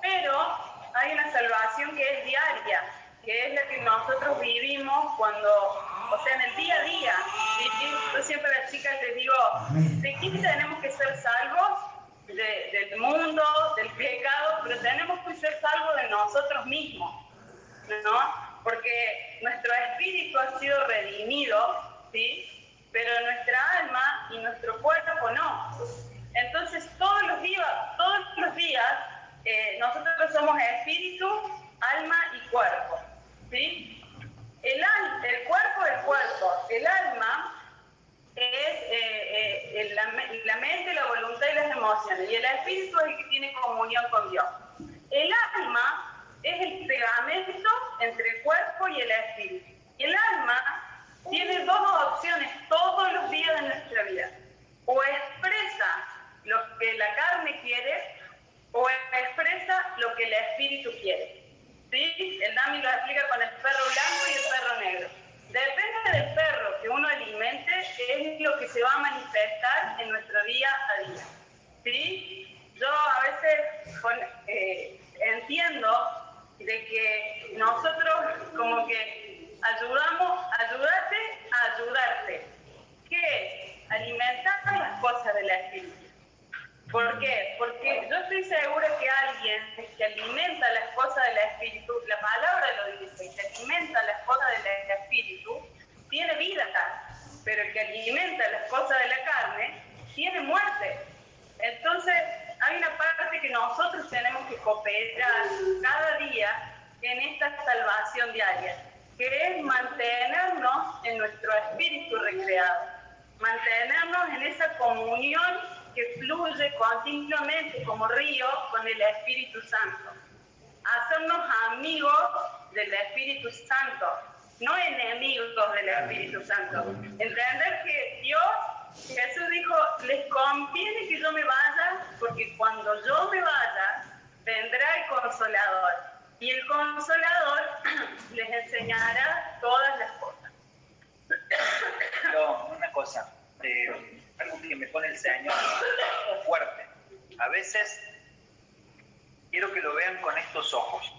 Pero hay una salvación que es diaria, que es la que nosotros vivimos cuando, o sea, en el día a día. Yo siempre a las chicas les digo, ¿de quién tenemos que ser salvos? De, del mundo, del pecado, pero tenemos que ser salvos de nosotros mismos, ¿no? Porque nuestro espíritu ha sido redimido, ¿sí? pero nuestra alma y nuestro cuerpo no. Entonces todos los días, todos los días, eh, nosotros somos espíritu, alma y cuerpo. ¿sí? El, el cuerpo es cuerpo, el alma es eh, eh, la, la, mente, la voluntad y las emociones, y el espíritu es el que tiene comunión con Dios. El alma es el pegamento entre el cuerpo y el espíritu. Y el alma tiene dos opciones todos los días de nuestra vida. O expresa lo que la carne quiere o expresa lo que el espíritu quiere. ¿Sí? El Dami lo explica con el perro blanco y el perro negro. Depende del perro que uno alimente, es lo que se va a manifestar en nuestro día a día. ¿Sí? Yo a veces eh, entiendo de que nosotros como que ayudamos, ayudarte a ayudarte. ¿Qué es? Alimentar las cosas del espíritu. ¿Por qué? Porque yo estoy segura que alguien que alimenta las cosas del espíritu, la palabra lo dice, que alimenta las cosas del espíritu, tiene vida, pero el que alimenta las cosas de la carne, tiene muerte. Entonces, hay una parte que nosotros tenemos que cooperar cada día en esta salvación diaria, que es mantenernos en nuestro espíritu recreado, mantenernos en esa comunión que fluye continuamente como río con el Espíritu Santo, hacernos amigos del Espíritu Santo, no enemigos del Espíritu Santo, entender que Dios Jesús dijo, les conviene que yo me vaya, porque cuando yo me vaya, vendrá el consolador. Y el consolador les enseñará todas las cosas. No, una cosa, eh, algo que me pone el Señor fuerte. A veces quiero que lo vean con estos ojos.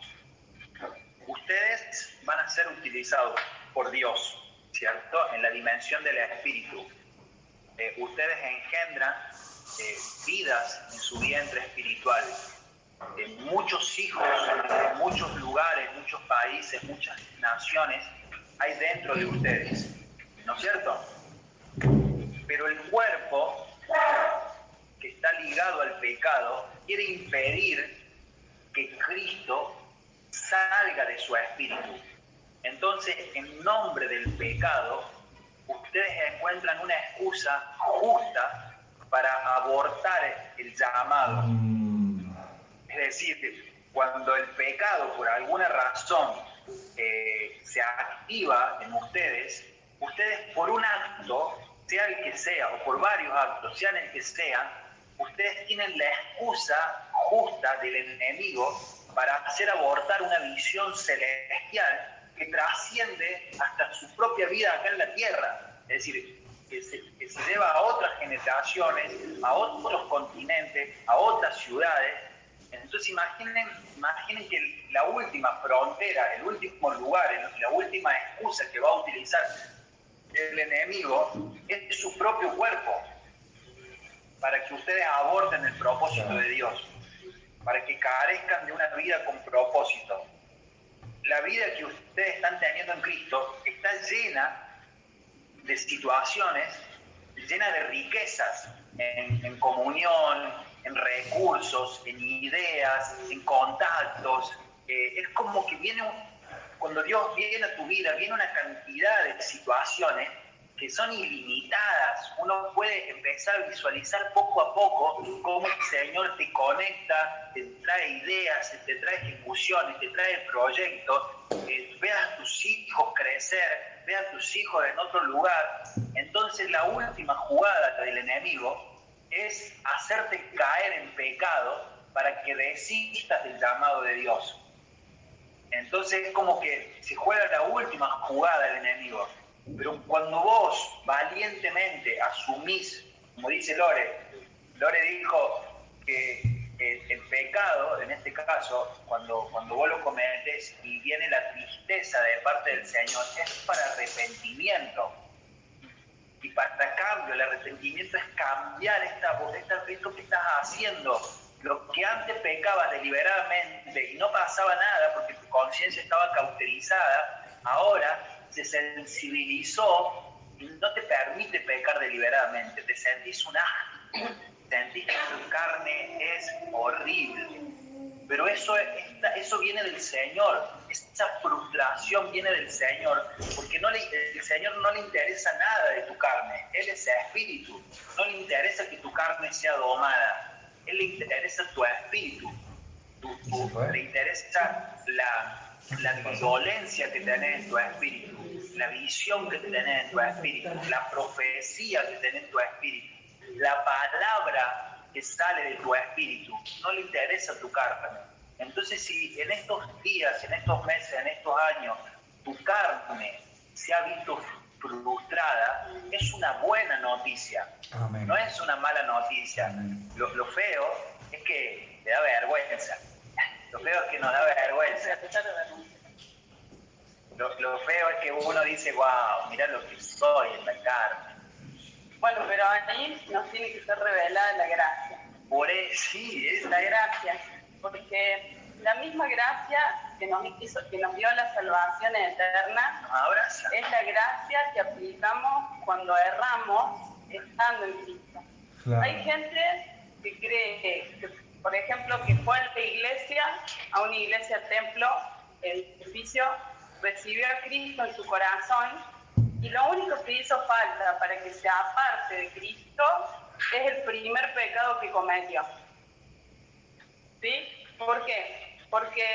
Ustedes van a ser utilizados por Dios, ¿cierto? En la dimensión del espíritu eh, ustedes engendran eh, vidas en su vientre espiritual. Muchos hijos en muchos lugares, muchos países, muchas naciones hay dentro de ustedes, ¿no es cierto? Pero el cuerpo que está ligado al pecado quiere impedir que Cristo salga de su espíritu. Entonces, en nombre del pecado, ustedes encuentran una excusa justa para abortar el llamado. Decir, cuando el pecado por alguna razón eh, se activa en ustedes, ustedes por un acto, sea el que sea, o por varios actos, sean el que sean, ustedes tienen la excusa justa del enemigo para hacer abortar una visión celestial que trasciende hasta su propia vida acá en la tierra. Es decir, que se, lleva a otras generaciones, a otros continentes, a otras ciudades. Entonces imaginen, imaginen que la última frontera, el último lugar, la última excusa que va a utilizar el enemigo es su propio cuerpo para que ustedes aborten el propósito de Dios, para que carezcan de una vida con propósito. La vida que ustedes están teniendo en Cristo está llena de situaciones, llena de riquezas en, comunión, en recursos, en ideas, en contactos. Eh, es como que viene, cuando Dios viene a tu vida, viene una cantidad de situaciones que son ilimitadas. Uno puede empezar a visualizar poco a poco cómo el Señor te conecta, te trae ideas, te trae ejecuciones, te trae proyectos, eh, ve a tus hijos crecer, ve a tus hijos en otro lugar. Entonces la última jugada del enemigo es hacerte caer en pecado para que desistas del llamado de Dios. Entonces es como que se juega la última jugada del enemigo pero cuando vos valientemente asumís, como dice Lore, Lore dijo que el, pecado, en este caso, cuando, cuando vos lo cometes y viene la tristeza de parte del Señor, es para arrepentimiento. Y para cambio, el arrepentimiento es cambiar esta, esta, esto que estás haciendo. Lo que antes pecabas deliberadamente y no pasaba nada porque tu conciencia estaba cauterizada, ahora se sensibilizó y no te permite físicamente, te sentís un asco, sentís que tu carne es horrible, pero eso, eso viene del Señor, esa frustración viene del Señor, porque no le, el Señor no le interesa nada de tu carne, Él es espíritu, no le interesa que tu carne sea domada, Él le interesa tu espíritu, le interesa la, la violencia que tenés en tu espíritu, la visión que tenés en tu espíritu, la profecía que tenés en tu espíritu, la palabra que sale de tu espíritu, no le interesa tu carne. Entonces, si en estos días, en estos meses, en estos años, tu carne se ha visto frustrada, es una buena noticia, no es una mala noticia. Lo, lo, feo es que te da vergüenza, lo feo es que nos da vergüenza. Lo, lo feo es que uno dice, wow, mira lo que soy en la carne. Bueno, pero ahí nos tiene que ser revelada la gracia. Por eso, sí, es la gracia. Porque la misma gracia que nos, hizo, que nos dio la salvación eterna es la gracia que aplicamos cuando erramos estando en Cristo. Hay gente que cree que, por ejemplo, que fue a la iglesia, a una iglesia templo, edificio, recibió a Cristo en su corazón y lo único que hizo falta para que se aparte de Cristo es el primer pecado que cometió. ¿Sí? ¿Por qué? Porque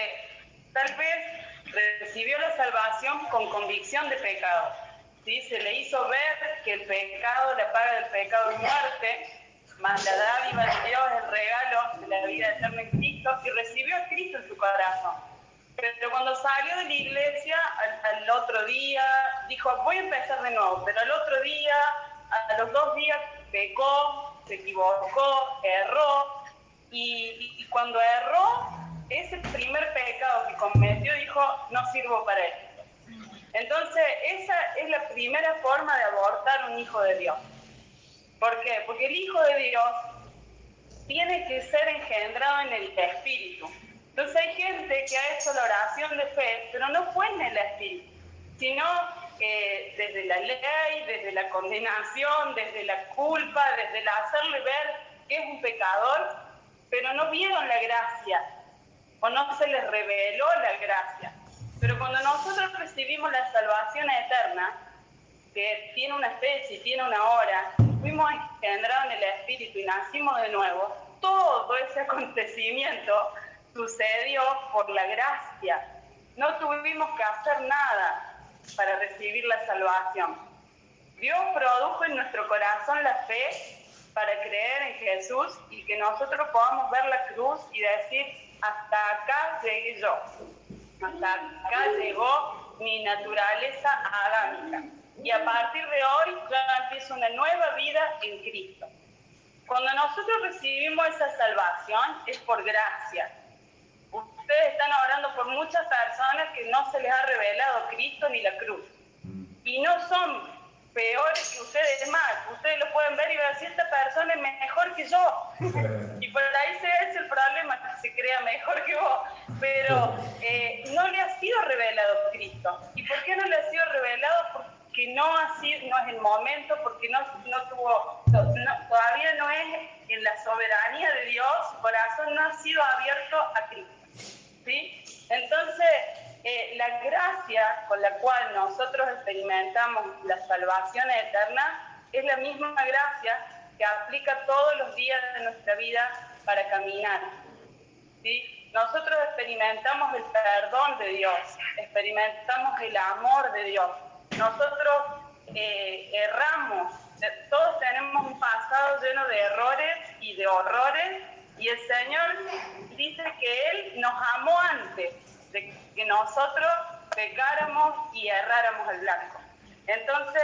tal vez recibió la salvación con convicción de pecado. ¿Sí? Se le hizo ver que el pecado, la paga del pecado es muerte, más la dádiva de Dios, el regalo de la vida eterna en Cristo, y recibió a Cristo en su corazón. Pero cuando salió de la iglesia, al, otro día, dijo, voy a empezar de nuevo, pero al otro día, a, los dos días, pecó, se equivocó, erró, y, cuando erró, ese primer pecado que cometió, dijo, no sirvo para él. Entonces, esa es la primera forma de abortar un hijo de Dios. ¿Por qué? Porque el hijo de Dios tiene que ser engendrado en el espíritu. Entonces hay gente que ha hecho la oración de fe, pero no fue en el espíritu, sino eh, desde la ley, desde la condenación, desde la culpa, desde el hacerle ver que es un pecador, pero no vieron la gracia o no se les reveló la gracia. Pero cuando nosotros recibimos la salvación eterna, que tiene una fecha y tiene una hora, fuimos engendrados en el Espíritu y nacimos de nuevo, todo ese acontecimiento sucedió por la gracia. No tuvimos que hacer nada para recibir la salvación. Dios produjo en nuestro corazón la fe para creer en Jesús y que nosotros podamos ver la cruz y decir, hasta acá llegué yo, hasta acá llegó mi naturaleza adámica. Y a partir de hoy ya empiezo una nueva vida en Cristo. Cuando nosotros recibimos esa salvación es por gracia, ustedes están orando por muchas personas que no se les ha revelado Cristo ni la cruz. Y no son peores que ustedes más. Ustedes lo pueden ver y ver si esta persona es mejor que yo. y por ahí se es el problema, que se crea mejor que vos. Pero eh, no le ha sido revelado Cristo. ¿Y por qué no le ha sido revelado? Porque no, ha sido, no es el momento, porque no, no tuvo, todavía no es en la soberanía de Dios, su corazón no ha sido abierto a Cristo. ¿sí? Entonces, eh, la gracia con la cual nosotros experimentamos la salvación eterna es la misma gracia que aplica todos los días de nuestra vida para caminar. ¿sí? Nosotros experimentamos el perdón de Dios, experimentamos el amor de Dios. Nosotros eh, erramos, todos tenemos un pasado lleno de errores y de horrores y el Señor dice que Él nos amó antes de que nosotros pecáramos y erráramos el blanco. Entonces,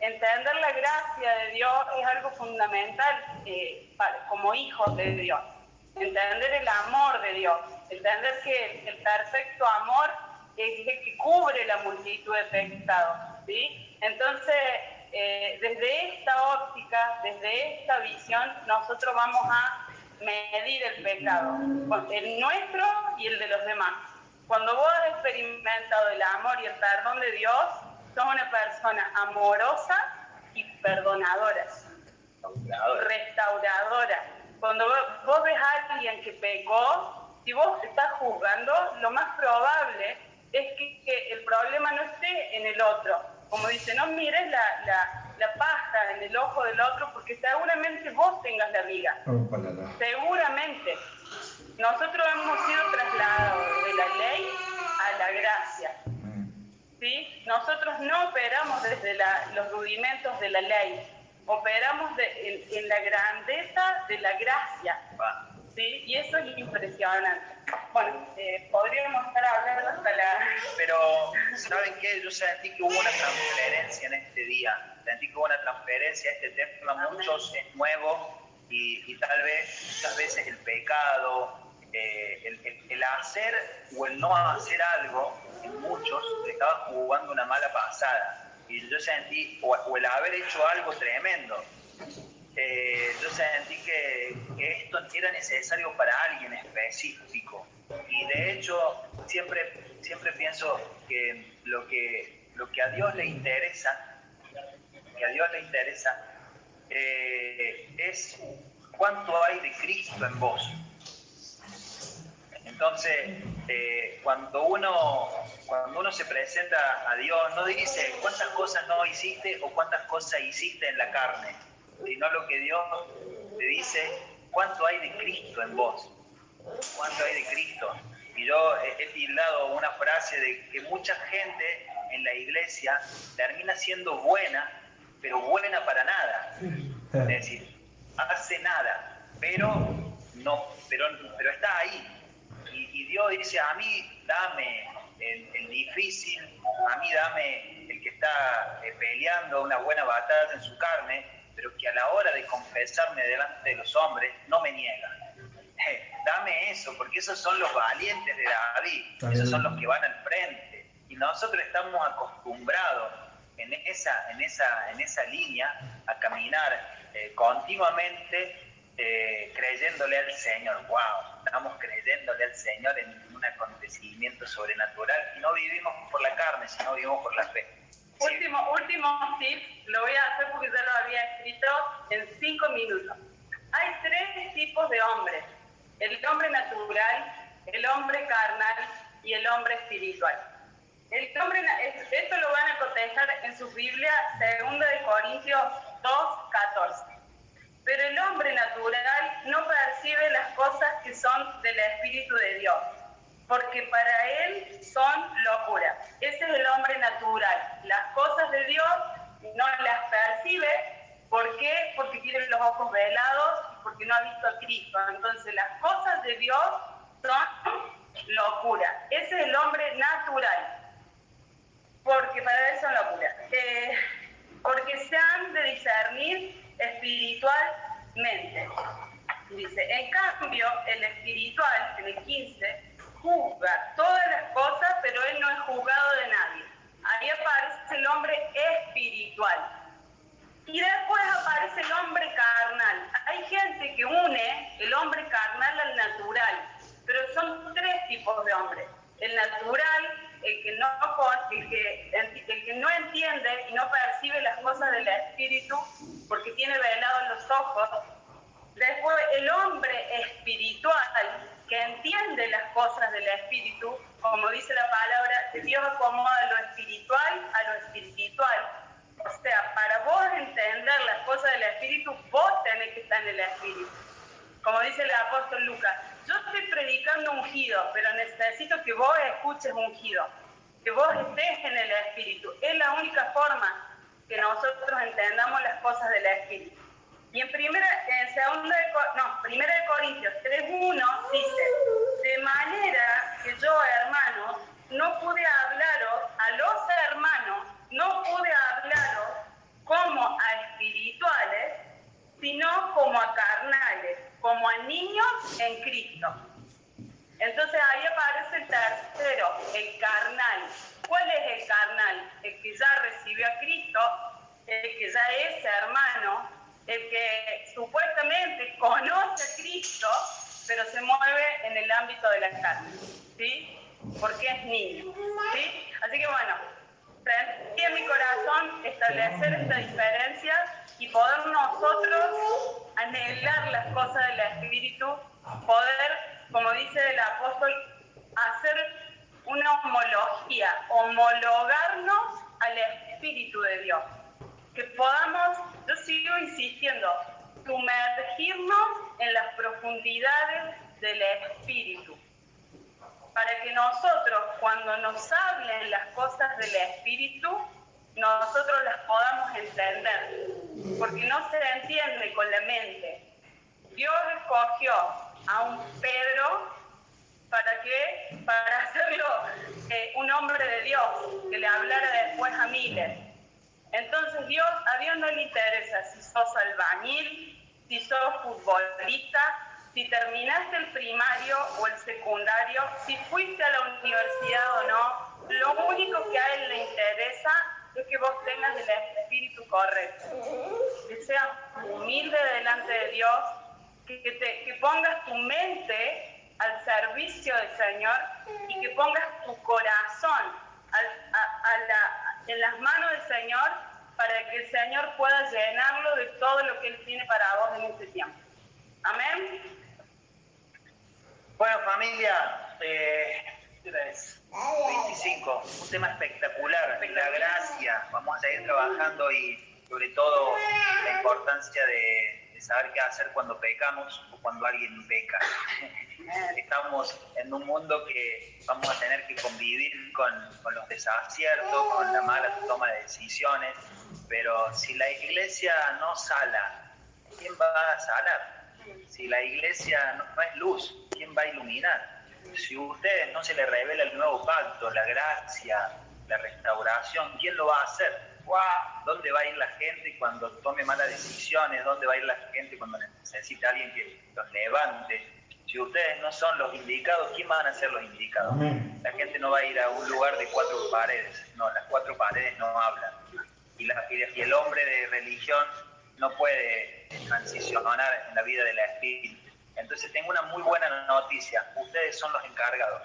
entender la gracia de Dios es algo fundamental eh, como hijos de Dios. Entender el amor de Dios, entender que el perfecto amor es el que cubre la multitud de pecados. ¿sí? Entonces, eh, desde esta óptica, desde esta visión, nosotros vamos a medir el pecado, el nuestro y el de los demás. Cuando vos has experimentado el amor y el perdón de Dios, sos una persona amorosa y perdonadora. restauradora. Cuando vos ves a alguien que pecó, si vos estás juzgando, lo más probable es que, el problema no esté en el otro. Como dice, no mires la, la, la, paja en el ojo del otro porque seguramente vos tengas la viga. Seguramente. Nosotros hemos sido trasladados de la ley a la gracia. ¿Sí? Nosotros no operamos desde los rudimentos de la ley, operamos en, la grandeza de la gracia. ¿sí? Y eso es impresionante. Bueno, eh, podríamos estar hablando hasta la... Pero, ¿saben qué? Yo sentí que hubo una transferencia en este día. Sentí que hubo una transferencia. Este tema muchos es nuevo y, y tal vez, muchas veces el pecado, eh, el, hacer o el no hacer algo, en muchos le estaba jugando una mala pasada. Y yo sentí, o, el haber hecho algo tremendo, eh, yo sentí que, esto era necesario para alguien específico. Y de hecho, siempre, siempre pienso que lo, que lo que a Dios le interesa, que a Dios le interesa, eh, es cuánto hay de Cristo en vos. Entonces, eh, cuando, uno, cuando uno se presenta a Dios, no dice cuántas cosas no hiciste o cuántas cosas hiciste en la carne, sino lo que Dios te dice, cuánto hay de Cristo en vos, cuánto hay de Cristo. Y yo he tildado una frase de que mucha gente en la iglesia termina siendo buena, pero buena para nada. Es decir, hace nada, pero no, pero, pero está ahí, Dios dice, a mí dame el, difícil, a mí dame el que está eh, peleando una buena batalla en su carne, pero que a la hora de confesarme delante de los hombres no me niega. dame eso, porque esos son los valientes de David, esos son los que van al frente. Y nosotros estamos acostumbrados en esa, en esa, en esa línea a caminar eh, continuamente eh, creyéndole al Señor. ¡Wow! Estamos creyéndole al Señor en un acontecimiento sobrenatural y no vivimos por la carne, sino vivimos por la fe. Último, último tip, lo voy a hacer porque ya lo había escrito en cinco minutos. Hay tres tipos de hombres: el hombre natural, el hombre carnal y el hombre espiritual. El hombre, esto lo van a contestar en su Biblia, 2 de Corintios 2, 14. Pero el hombre natural no percibe las cosas que son del Espíritu de Dios, porque para él son locura. Ese es el hombre natural. Las cosas de Dios no las percibe. ¿Por qué? Porque tiene los ojos velados y porque no ha visto a Cristo. Entonces las cosas de Dios son locura. Ese es el hombre natural. Porque para él son locura. Eh, porque se han de discernir espiritualmente. Dice, en cambio, el espiritual, en el 15, juzga todas las cosas, pero él no es juzgado de nadie. Ahí aparece el hombre espiritual. Y después aparece el hombre carnal. Hay gente que une el hombre carnal al natural, pero son tres tipos de hombres. El natural, el que no, el que, el que no entiende y no percibe las cosas del espíritu porque tiene velados los ojos. Después el hombre espiritual que entiende las cosas del espíritu, como dice la palabra, Dios acomoda lo espiritual a lo espiritual. O sea, para vos entender las cosas del espíritu, vos tenés que estar en el espíritu. Como dice el apóstol Lucas, yo estoy predicando ungido, pero necesito que vos escuches ungido, que vos estés en el Espíritu. Es la única forma que nosotros entendamos las cosas del Espíritu. Y en primera, en no, primera de Corintios 3.1 dice, de manera que yo, hermanos, no pude hablaros a los hermanos, no pude hablaros como a espirituales, sino como a carnales como a niños en Cristo. Entonces ahí aparece el tercero, el carnal. ¿Cuál es el carnal? El que ya recibió a Cristo, el que ya es hermano, el que supuestamente conoce a Cristo, pero se mueve en el ámbito de la carne, ¿sí? Porque es niño, ¿sí? Así que bueno, sentí en mi corazón establecer esta diferencia y poder nosotros anhelar las cosas del Espíritu, poder, como dice el apóstol, hacer una homología, homologarnos al Espíritu de Dios. Que podamos, yo sigo insistiendo, sumergirnos en las profundidades del Espíritu. Para que nosotros, cuando nos hablen las cosas del Espíritu, nosotros las podamos entender. Porque no se entiende con la mente. Dios escogió a un Pedro para que para hacerlo eh, un hombre de Dios que le hablara después a miles entonces Dios a Dios no le interesa si sos albañil si sos futbolista si terminaste el primario o el secundario si fuiste a la universidad o no lo único que a él le interesa es que vos tengas el espíritu correcto que seas humilde delante de Dios que, te, que pongas tu mente al servicio del Señor y que pongas tu corazón en las manos del Señor para que el Señor pueda llenarlo de todo lo que Él tiene para vos en este tiempo. Amén. Bueno, familia, eh, 25, un tema espectacular, la gracia. Vamos a seguir trabajando y sobre todo la importancia de saber qué hacer cuando pecamos o cuando alguien peca. Estamos en un mundo que vamos a tener que convivir con, con los desaciertos, con la mala toma de decisiones, pero si la iglesia no sala, ¿quién va a salar? Si la iglesia no, es luz, ¿quién va a iluminar? Si a ustedes no se les revela el nuevo pacto, la gracia, la restauración, ¿quién lo va a hacer? ¿Dónde va a ir la gente cuando tome malas decisiones? ¿Dónde va a ir la gente cuando necesite a alguien que los levante? Si ustedes no son los indicados, ¿quién van a ser los indicados? La gente no va a ir a un lugar de cuatro paredes, no, las cuatro paredes no hablan. Y, y el hombre de religión no puede transicionar en la vida de la espíritu. Entonces tengo una muy buena noticia, ustedes son los encargados.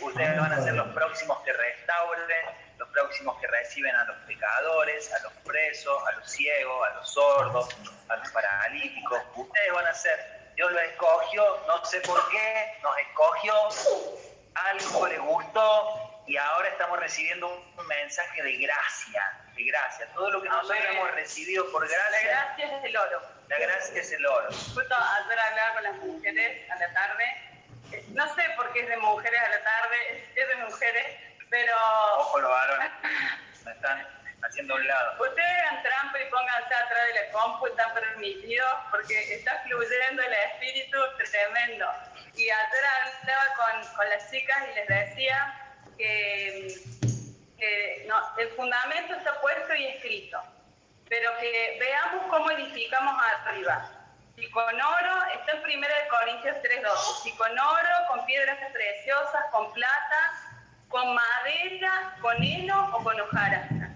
Ustedes van a ser los próximos que restauren, los próximos que reciben a los pecadores, a los presos, a los ciegos, a los sordos, a los paralíticos. Ustedes van a ser, Dios los escogió, no sé por qué, nos escogió, algo le gustó y ahora estamos recibiendo un mensaje de gracia, de gracia. Todo lo que nosotros hemos recibido por gracia. La gracia es el oro. La gracia es el oro. Justo ayer hablaba con las mujeres a la tarde. Eh, no sé por qué es de mujeres a la tarde, es de mujeres pero... Ojo los varones, me están haciendo un lado. Ustedes hagan trampa y pónganse atrás de la compu, están permitidos, porque está fluyendo el espíritu tremendo. Y atrás hablaba con, con las chicas y les decía que, que no, el fundamento está puesto y escrito, pero que veamos cómo edificamos arriba. Si con oro, está en 1 Corintios 3.12, si con oro, con piedras preciosas, con plata, con madera, con heno o con hojarasca.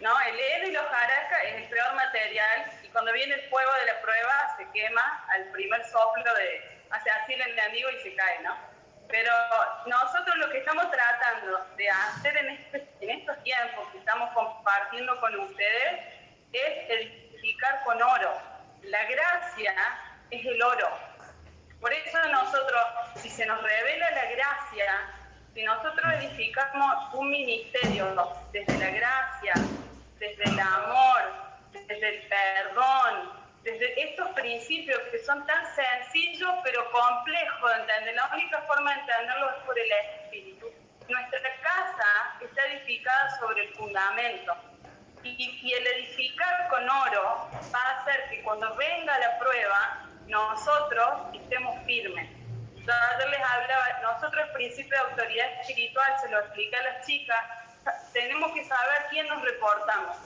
¿no? El heno y la hojarasca es el peor material y cuando viene el fuego de la prueba se quema al primer soplo de, hace así el enemigo y se cae, ¿no? Pero nosotros lo que estamos tratando de hacer en, este, en estos tiempos que estamos compartiendo con ustedes es edificar con oro. La gracia es el oro. Por eso nosotros, si se nos revela la gracia, si nosotros edificamos un ministerio desde la gracia, desde el amor, desde el perdón, desde estos principios que son tan sencillos pero complejos de entender, la única forma de entenderlos es por el Espíritu. Nuestra casa está edificada sobre el fundamento. Y, y, el edificar con oro va a hacer que cuando venga la prueba, nosotros estemos firmes yo les hablaba, nosotros el principio de autoridad espiritual, se lo explica a las chicas, tenemos que saber quién nos reportamos.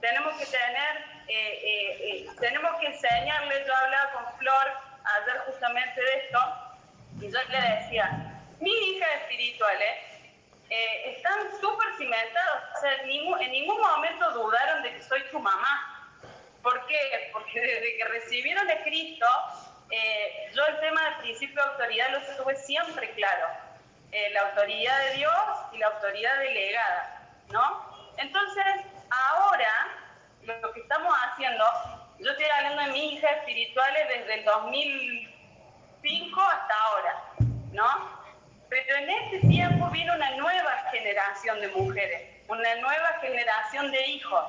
Tenemos que tener, eh, eh, eh, tenemos que enseñarles, yo hablaba con Flor ayer justamente de esto, y yo le decía, mis hijas espirituales están súper cimentadas, o sea, en ningún, en ningún momento dudaron de que soy su mamá. ¿Por qué? Porque desde que recibieron de Cristo, eh, yo el tema del principio de autoridad lo tuve siempre claro. Eh, la autoridad de Dios y la autoridad delegada, ¿no? Entonces, ahora lo que estamos haciendo Yo estoy hablando de mis hijas espirituales desde el 2005 hasta ahora, ¿no? Pero en ese tiempo viene una nueva generación de mujeres, una nueva generación de hijos.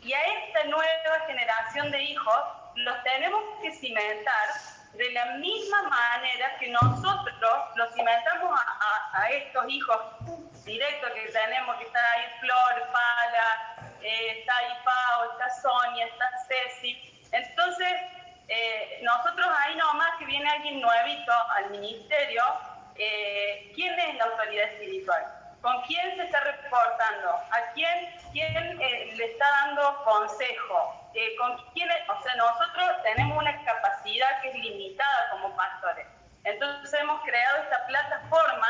Y a esta nueva generación de hijos los tenemos que cimentar de la misma manera que nosotros los cimentamos a, estos hijos directos que tenemos, que están ahí Flor, Pala, eh, está ahí Pau, está Sonia, está Ceci. Entonces, eh, nosotros ahí nomás que viene alguien nuevito al ministerio, eh, quién es la autoridad espiritual, con quién se está reportando, a quién, quién eh, le está dando consejo, eh, con quién, o sea, nosotros tenemos una capacidad que es limitada como pastores. Entonces hemos creado esta plataforma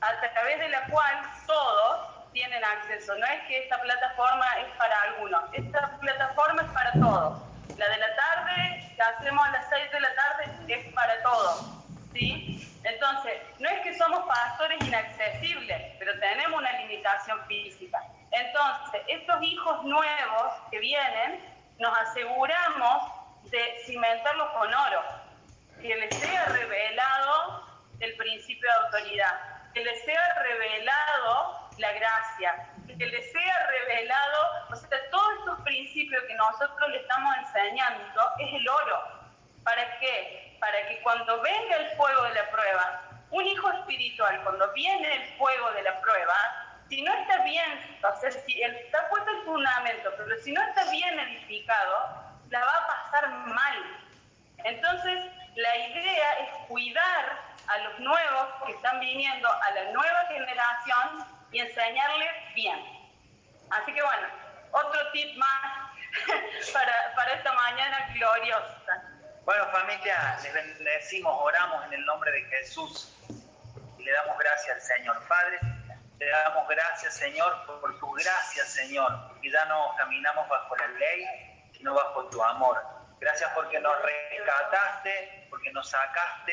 a través de la cual todos tienen acceso. No es que esta plataforma es para algunos, esta plataforma es para todos. La de la tarde, que hacemos a las 6 de la tarde, es para todos. ¿sí? Entonces, no es que somos pastores inaccesibles, pero tenemos una limitación física. Entonces, estos hijos nuevos que vienen, nos aseguramos de cimentarlos con oro, que les sea revelado el principio de autoridad, que les sea revelado la gracia, que les sea revelado, o sea, todos estos principios que nosotros le estamos enseñando es el oro. ¿Para qué? Para que cuando venga el fuego de la prueba, un hijo espiritual, cuando viene el fuego de la prueba, si no está bien, o sea, si está puesto el fundamento, pero si no está bien edificado, la va a pasar mal. Entonces, la idea es cuidar a los nuevos que están viniendo, a la nueva generación y enseñarles bien. Así que bueno, otro tip más para, para esta mañana gloriosa. Bueno, familia, les bendecimos, oramos en el nombre de Jesús y le damos gracias al Señor. Padre, le damos gracias, Señor, por tu gracia, Señor, y ya no caminamos bajo la ley, sino bajo tu amor. Gracias porque nos rescataste, porque nos sacaste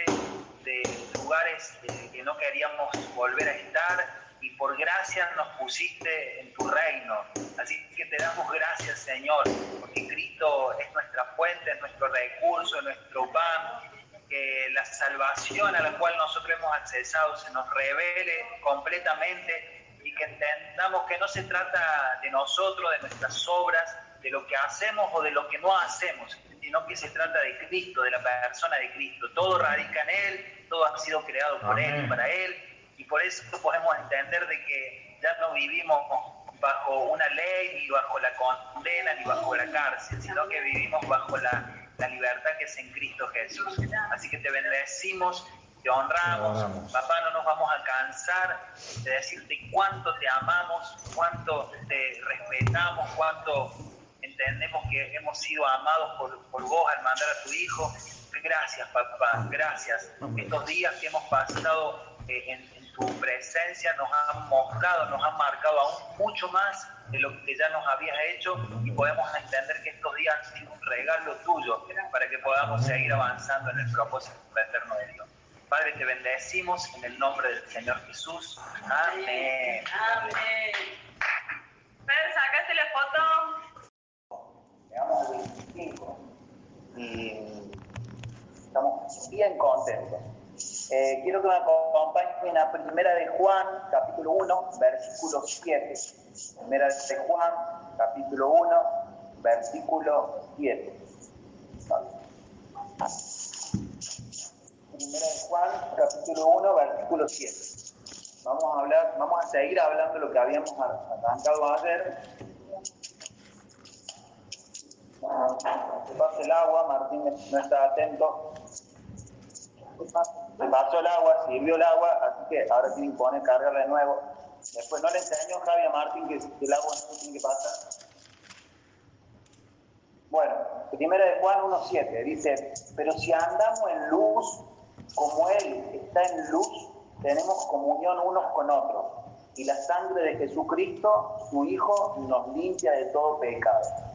de lugares que no queríamos volver a estar y por gracia nos pusiste en tu reino. Así que te damos gracias, Señor, porque Cristo es nuestra fuente, es nuestro recurso, nuestro pan, que la salvación a la cual nosotros hemos accesado se nos revele completamente y que entendamos que no se trata de nosotros, de nuestras obras, de lo que hacemos o de lo que no hacemos, sino que se trata de Cristo, de la persona de Cristo. Todo radica en Él, todo ha sido creado por Él y para Él y por eso podemos entender de que ya no vivimos bajo una ley, ni bajo la condena, ni bajo la cárcel, sino que vivimos bajo la, la libertad que es en Cristo Jesús. Así que te bendecimos, te honramos. Papá, no nos vamos a cansar de decirte cuánto te amamos, cuánto te respetamos, cuánto entendemos que hemos sido amados por, por vos al mandar a tu Hijo. Gracias, papá, gracias. Estos días que hemos pasado eh, en, tu presencia nos ha mostrado, nos ha marcado aún mucho más de lo que ya nos habías hecho y podemos entender que estos días han sido un regalo tuyo para que podamos seguir avanzando en el propósito eterno de Dios. Padre, te bendecimos en el nombre del Señor Jesús. Amén. Amén. Fer, ¿sacaste la foto? Llegamos al 25 y estamos bien contentos eh, quiero que me acompañen a Primera de Juan, capítulo 1, versículo 7. Primera de Juan, capítulo 1, versículo 7. Primera de Juan, capítulo 1, versículo 7. Vamos a hablar, vamos a seguir hablando lo que habíamos arrancado ayer. Se pasa el agua, Martín no está atento se pasó el agua, sirvió el agua, así que ahora tienen que poner cargarla de nuevo. Después no le enseñó Javi a Martín que, el agua no tiene que pasar. Bueno, primera de Juan 1.7 dice, pero si andamos en luz, como Él está en luz, tenemos comunión unos con otros. Y la sangre de Jesucristo, su Hijo, nos limpia de todo pecado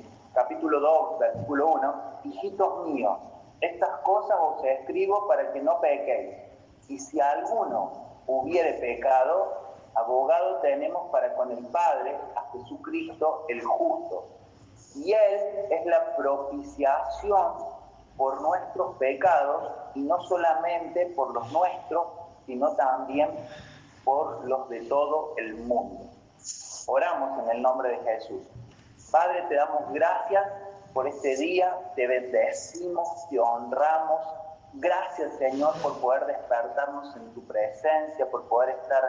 capítulo 2, versículo 1, hijitos míos, estas cosas os escribo para que no pequéis. Y si alguno hubiere pecado, abogado tenemos para con el Padre a Jesucristo el justo. Y Él es la propiciación por nuestros pecados, y no solamente por los nuestros, sino también por los de todo el mundo. Oramos en el nombre de Jesús. Padre, te damos gracias por este día, te bendecimos, te honramos. Gracias, Señor, por poder despertarnos en tu presencia, por poder estar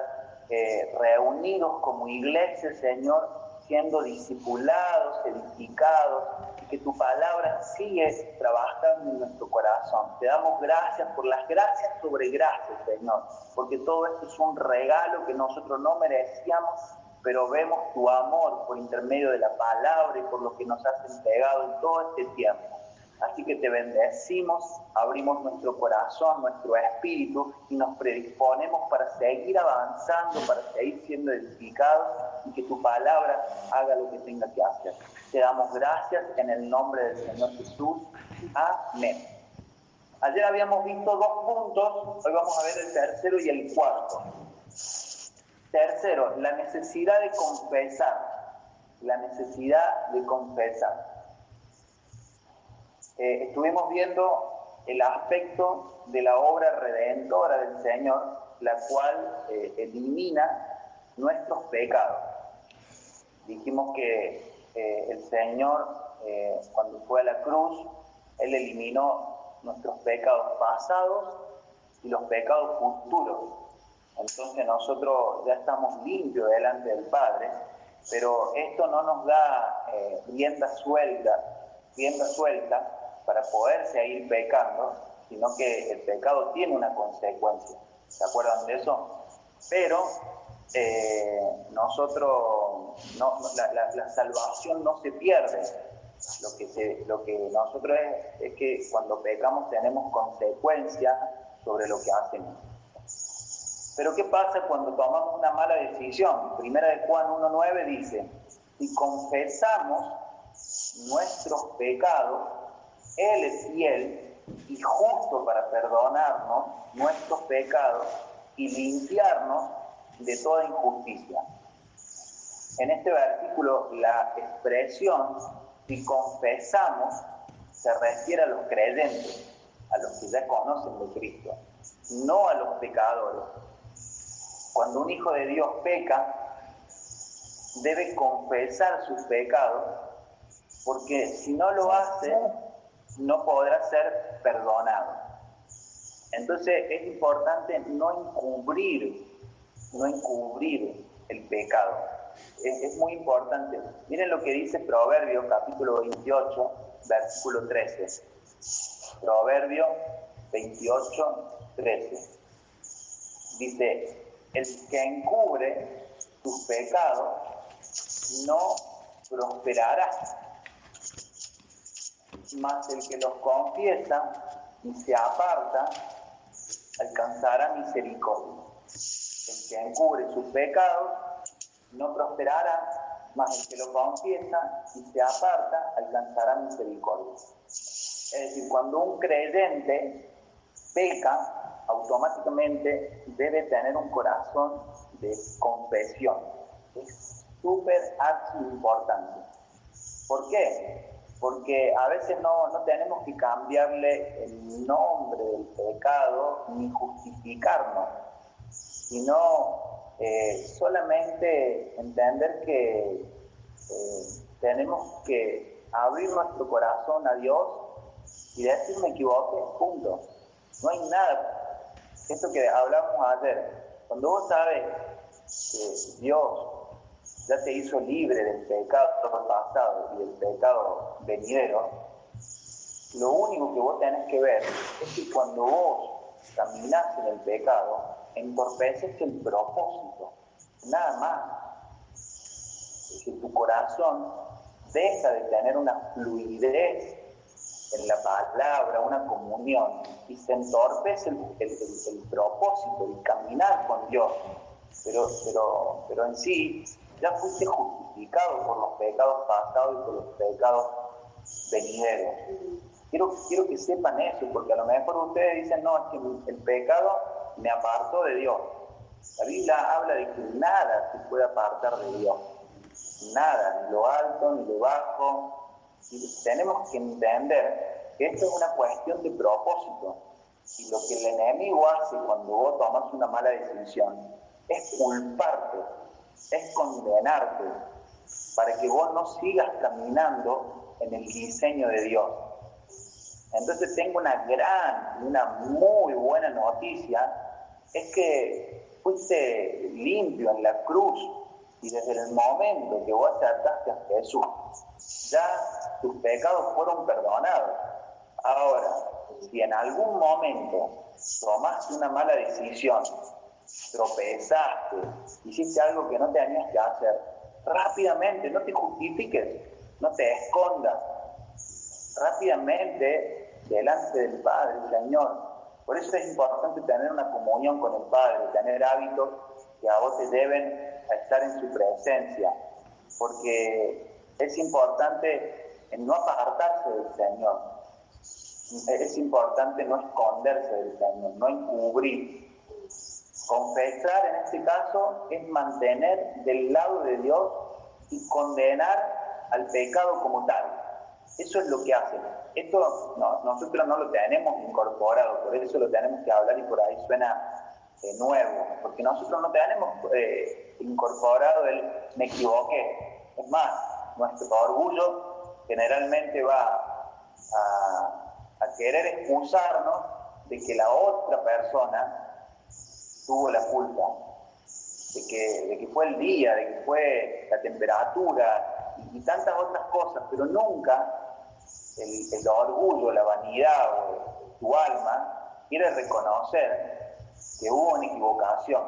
eh, reunidos como iglesia, Señor, siendo discipulados, edificados, y que tu palabra sigue trabajando en nuestro corazón. Te damos gracias por las gracias sobre gracias, Señor, porque todo esto es un regalo que nosotros no merecíamos pero vemos tu amor por intermedio de la palabra y por lo que nos has entregado en todo este tiempo. Así que te bendecimos, abrimos nuestro corazón, nuestro espíritu y nos predisponemos para seguir avanzando, para seguir siendo edificados y que tu palabra haga lo que tenga que hacer. Te damos gracias en el nombre del Señor Jesús. Amén. Ayer habíamos visto dos puntos, hoy vamos a ver el tercero y el cuarto. Tercero, la necesidad de confesar. La necesidad de confesar. Eh, estuvimos viendo el aspecto de la obra redentora del Señor, la cual eh, elimina nuestros pecados. Dijimos que eh, el Señor, cuando fue a la cruz, Él eliminó nuestros pecados pasados y los pecados futuros. Entonces nosotros ya estamos limpios delante del Padre, pero esto no nos da eh, rienda suelta, rienda suelta para poder seguir pecando, sino que el pecado tiene una consecuencia. ¿Se acuerdan de eso? Pero eh, nosotros, no, la, salvación no se pierde. Lo que, nosotros es que cuando pecamos tenemos consecuencias sobre lo que hacemos. Pero ¿qué pasa cuando tomamos una mala decisión? Primera de Juan 1.9 dice, si confesamos nuestros pecados, Él es fiel y justo para perdonarnos nuestros pecados y limpiarnos de toda injusticia. En este versículo la expresión si confesamos se refiere a los creyentes, a los que ya conocen de Cristo, no a los pecadores. Cuando un hijo de Dios peca, debe confesar sus pecados, porque si no lo hace, no podrá ser perdonado. Entonces es importante no encubrir, no encubrir el pecado. Es, muy importante. Miren lo que dice Proverbio capítulo 28, versículo 13. Proverbio 28, 13. Dice, el que encubre sus pecados no prosperará, mas el que los confiesa y se aparta alcanzará misericordia. El que encubre sus pecados no prosperará, mas el que lo confiesa y se aparta alcanzará misericordia. Es decir, cuando un creyente peca, automáticamente debe tener un corazón de confesión. Es súper importante. ¿Por qué? Porque a veces no, no tenemos que cambiarle el nombre del pecado ni justificarnos, sino eh, solamente entender que eh, tenemos que abrir nuestro corazón a Dios y decir me equivoqué, punto. No hay nada esto que hablamos ayer, cuando vos sabes que Dios ya te hizo libre del pecado pasado y del pecado venidero, lo único que vos tenés que ver es que cuando vos caminás en el pecado, entorpeces el propósito, nada más. que tu corazón deja de tener una fluidez en la palabra, una comunión, y se entorpece el, el, propósito, el caminar con Dios. Pero, pero, pero en sí, ya fuiste justificado por los pecados pasados y por los pecados venideros. Quiero, quiero que sepan eso, porque a lo mejor ustedes dicen, no, es que el pecado me apartó de Dios. La Biblia habla de que nada se puede apartar de Dios. Nada, ni lo alto, ni lo bajo, tenemos que entender que esto es una cuestión de propósito. Y lo que el enemigo hace cuando vos tomas una mala decisión es culparte, es condenarte, para que vos no sigas caminando en el diseño de Dios. Entonces tengo una gran, una muy buena noticia, es que fuiste limpio en la cruz y desde el momento que vos aceptaste a Jesús, ya tus pecados fueron perdonados. Ahora, si en algún momento tomaste una mala decisión, tropezaste, hiciste algo que no tenías que hacer, rápidamente, no te justifiques, no te escondas, rápidamente delante del Padre, Señor. Por eso es importante tener una comunión con el Padre, tener hábitos que a vos te deben estar en su presencia, porque es importante no apartarse del Señor, es importante no esconderse del Señor, no encubrir. Confesar en este caso es mantener del lado de Dios y condenar al pecado como tal. Eso es lo que hace. Esto nosotros no lo tenemos incorporado, por eso lo tenemos que hablar y por ahí suena nuevo, porque nosotros no tenemos eh, incorporado el me equivoqué. Es más, nuestro orgullo generalmente va a, querer excusarnos de que la otra persona tuvo la culpa, de que, de que fue el día, de que fue la temperatura y, tantas otras cosas, pero nunca el, orgullo, la vanidad o tu alma quiere reconocer que hubo una equivocación.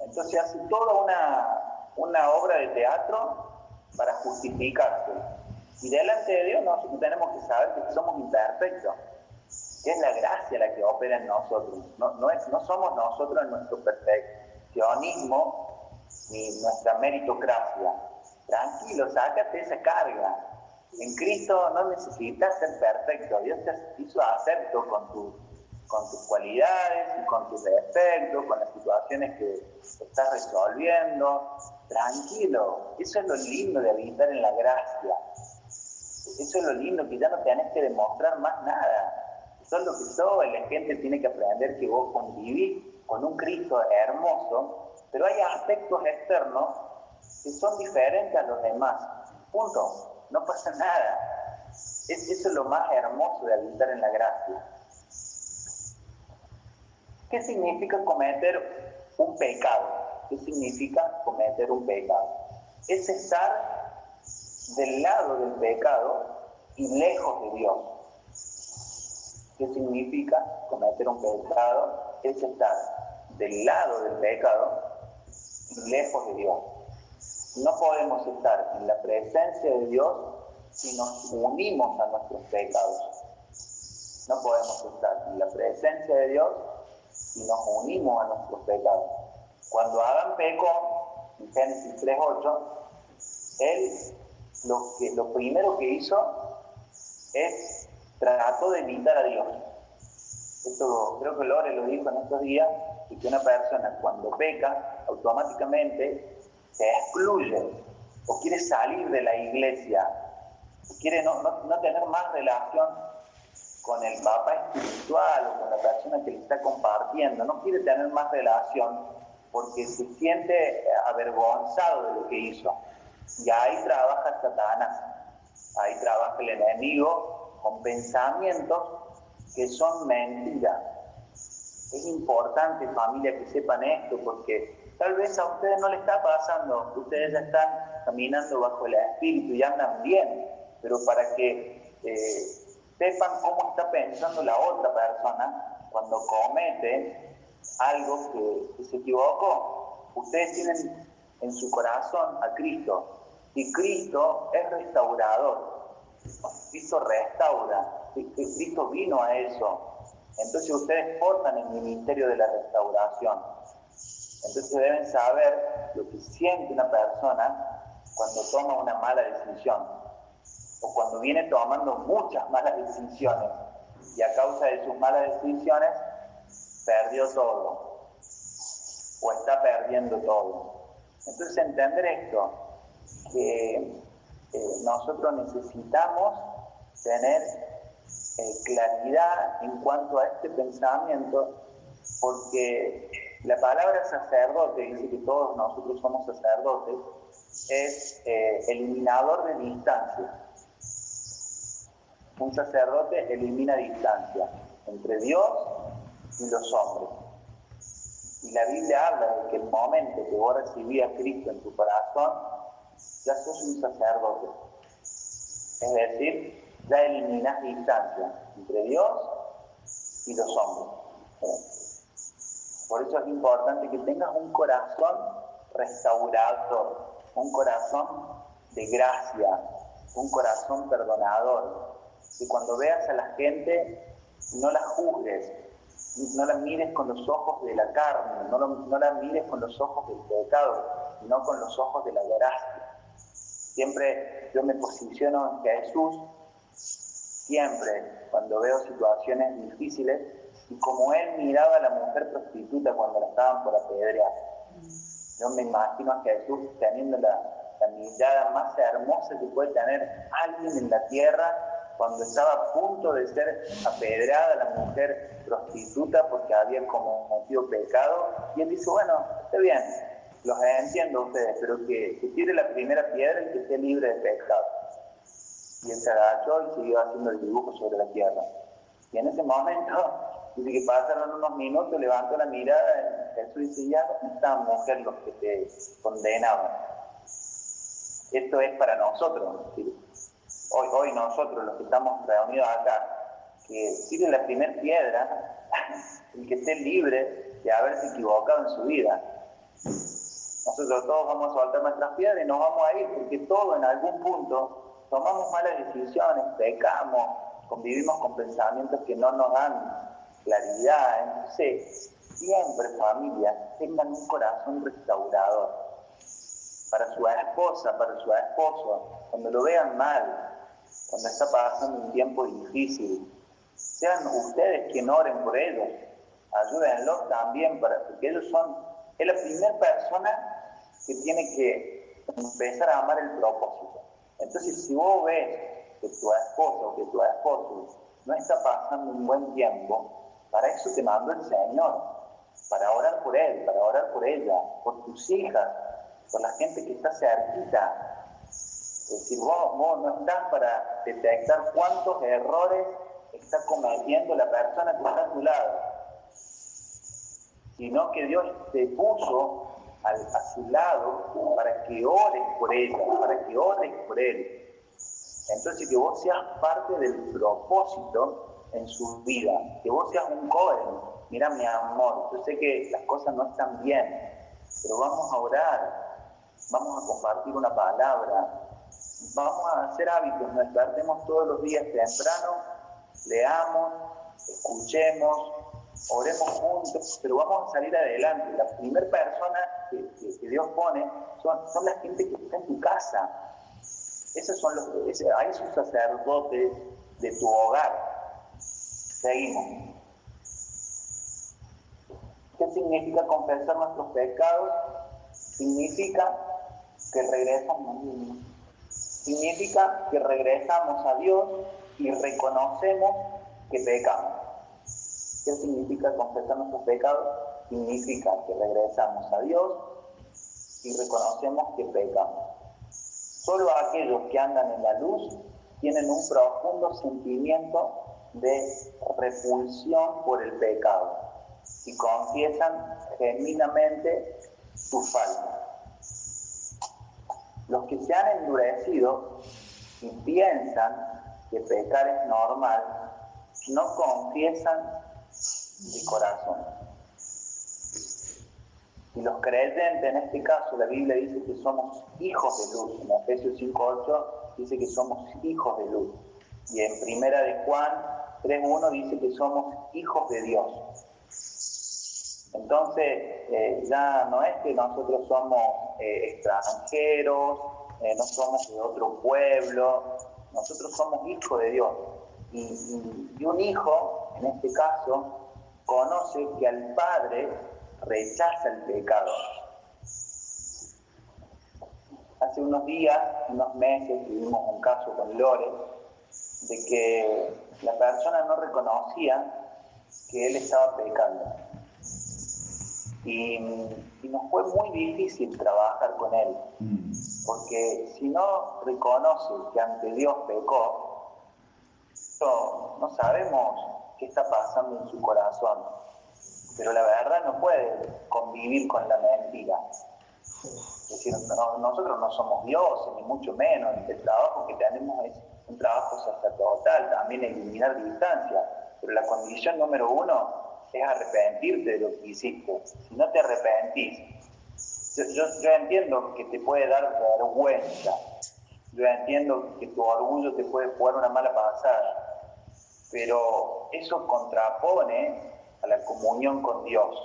Entonces hace toda una, una obra de teatro para justificarse. Y delante de Dios nosotros tenemos que saber que somos imperfectos, que es la gracia la que opera en nosotros. No, no, es, no somos nosotros en nuestro perfeccionismo ni nuestra meritocracia. Tranquilo, sácate esa carga. En Cristo no necesitas ser perfecto. Dios te hizo acepto con tu con tus cualidades y con tus defectos, con las situaciones que estás resolviendo. Tranquilo, eso es lo lindo de habitar en la gracia. Eso es lo lindo, que ya no tenés que demostrar más nada. Eso es lo que sos, la gente tiene que aprender que vos convivís con un Cristo hermoso, pero hay aspectos externos que son diferentes a los demás. Punto. No pasa nada. Es, eso es lo más hermoso de habitar en la gracia. ¿Qué significa cometer un pecado? ¿Qué significa cometer un pecado? Es estar del lado del pecado y lejos de Dios. ¿Qué significa cometer un pecado? Es estar del lado del pecado y lejos de Dios. No podemos estar en la presencia de Dios si nos unimos a nuestros pecados. No podemos estar en la presencia de Dios y nos unimos a nuestros pecados. Cuando Adán pecó, en Génesis 3.8, él lo, que, lo primero que hizo es trató de imitar a Dios. Esto creo que Lore lo dijo en estos días, y que una persona cuando peca automáticamente se excluye o quiere salir de la iglesia, quiere no, no, no tener más relación con el papá espiritual o con la persona que le está compartiendo, no quiere tener más relación porque se siente avergonzado de lo que hizo. Y ahí trabaja Satanás, ahí trabaja el enemigo con pensamientos que son mentiras. Es importante, familia, que sepan esto, porque tal vez a ustedes no les está pasando, ustedes ya están caminando bajo el espíritu y andan bien, pero para que eh, sepan cómo está pensando la otra persona cuando comete algo que, se equivocó. Ustedes tienen en su corazón a Cristo y Cristo es restaurador. Cristo restaura. que Cristo vino a eso. Entonces ustedes portan el ministerio de la restauración. Entonces deben saber lo que siente una persona cuando toma una mala decisión o cuando viene tomando muchas malas decisiones y a causa de sus malas decisiones perdió todo o está perdiendo todo. Entonces entender esto, que eh, nosotros necesitamos tener eh, claridad en cuanto a este pensamiento, porque la palabra sacerdote, dice que todos nosotros somos sacerdotes, es eh, eliminador de distancia. Un sacerdote elimina distancia entre Dios y los hombres. Y la Biblia habla de que el momento que vos recibís a Cristo en tu corazón, ya sos un sacerdote. Es decir, ya eliminas distancia entre Dios y los hombres. Por eso es importante que tengas un corazón restaurador, un corazón de gracia, un corazón perdonador. Que cuando veas a la gente, no la juzgues, no la mires con los ojos de la carne, no, no la mires con los ojos del pecado, sino con los ojos de la gracia. Siempre yo me posiciono en Jesús, siempre cuando veo situaciones difíciles, y como él miraba a la mujer prostituta cuando la estaban por apedrear. Yo me imagino a Jesús teniendo la, la mirada más hermosa que puede tener alguien en la tierra cuando estaba a punto de ser apedrada la mujer prostituta porque había cometido pecado, y él dice, bueno, está bien, los entiendo ustedes, pero que, tire la primera piedra y que esté libre de pecado. Y él se agachó y siguió haciendo el dibujo sobre la tierra. Y en ese momento, dice que pasaron unos minutos, levantó la mirada, Jesús dice, ya esta mujer los que te condenaban. Esto es para nosotros. Hoy, hoy nosotros, los que estamos reunidos acá, que tire la primera piedra, y que esté libre de haberse equivocado en su vida. Nosotros todos vamos a soltar nuestras piedras y nos vamos a ir, porque todos en algún punto tomamos malas decisiones, pecamos, convivimos con pensamientos que no nos dan claridad. Entonces, siempre familia, tengan un corazón restaurador para su esposa, para su esposo, cuando lo vean mal, cuando está pasando un tiempo difícil, sean ustedes quienes oren por ellos, ayúdenlos también, para, porque ellos son, es la primera persona que tiene que empezar a amar el propósito. Entonces, si vos ves que tu esposo o que tu esposo no está pasando un buen tiempo, para eso te mando el Señor, para orar por él, para orar por ella, por tus hijas, por la gente que está cerquita, es decir, vos, no estás para detectar cuántos errores está cometiendo la persona que está a tu lado, sino que Dios te puso a su lado para que ores por ella, para que ores por él. Entonces, que vos seas parte del propósito en su vida, que vos seas un joven. Mira, mi amor, yo sé que las cosas no están bien, pero vamos a orar, vamos a compartir una palabra, vamos a hacer hábitos, nos despertemos todos los días temprano, leamos, escuchemos, oremos juntos, pero vamos a salir adelante. La primera persona que, Dios pone son, son la gente que está en tu casa. Esos son los, ese, ahí son sacerdotes de tu hogar. Seguimos. ¿Qué significa confesar nuestros pecados? Significa que regresamos significa que regresamos a Dios y reconocemos que pecamos. ¿Qué significa confesar nuestros pecados? Significa que regresamos a Dios y reconocemos que pecamos. Solo aquellos que andan en la luz tienen un profundo sentimiento de repulsión por el pecado y confiesan genuinamente su falta. Los que se han endurecido y piensan que pecar es normal, no confiesan de corazón. Y los creyentes, en este caso, la Biblia dice que somos hijos de luz. En Efesios 5.8 dice que somos hijos de luz. Y en primera de Juan 3.1 dice que somos hijos de Dios. Entonces, eh, ya no es que nosotros somos eh, extranjeros, eh, no somos de otro pueblo, nosotros somos hijos de Dios. y un hijo, en este caso, conoce que al Padre rechaza el pecado. Hace unos días, unos meses, tuvimos un caso con Lore, de que la persona no reconocía que él estaba pecando. Y, nos fue muy difícil trabajar con él, porque si no reconoce que ante Dios pecó, no, no sabemos qué está pasando en su corazón. Pero la verdad no puede convivir con la mentira. Es decir, nosotros no somos dioses, ni mucho menos. El trabajo que tenemos es un trabajo sacerdotal, también eliminar distancia. Pero la condición número uno es arrepentirte de lo que hiciste. Si no te arrepentís, yo, entiendo que te puede dar vergüenza, yo entiendo que tu orgullo te puede jugar una mala pasada, pero eso contrapone a la comunión con Dios.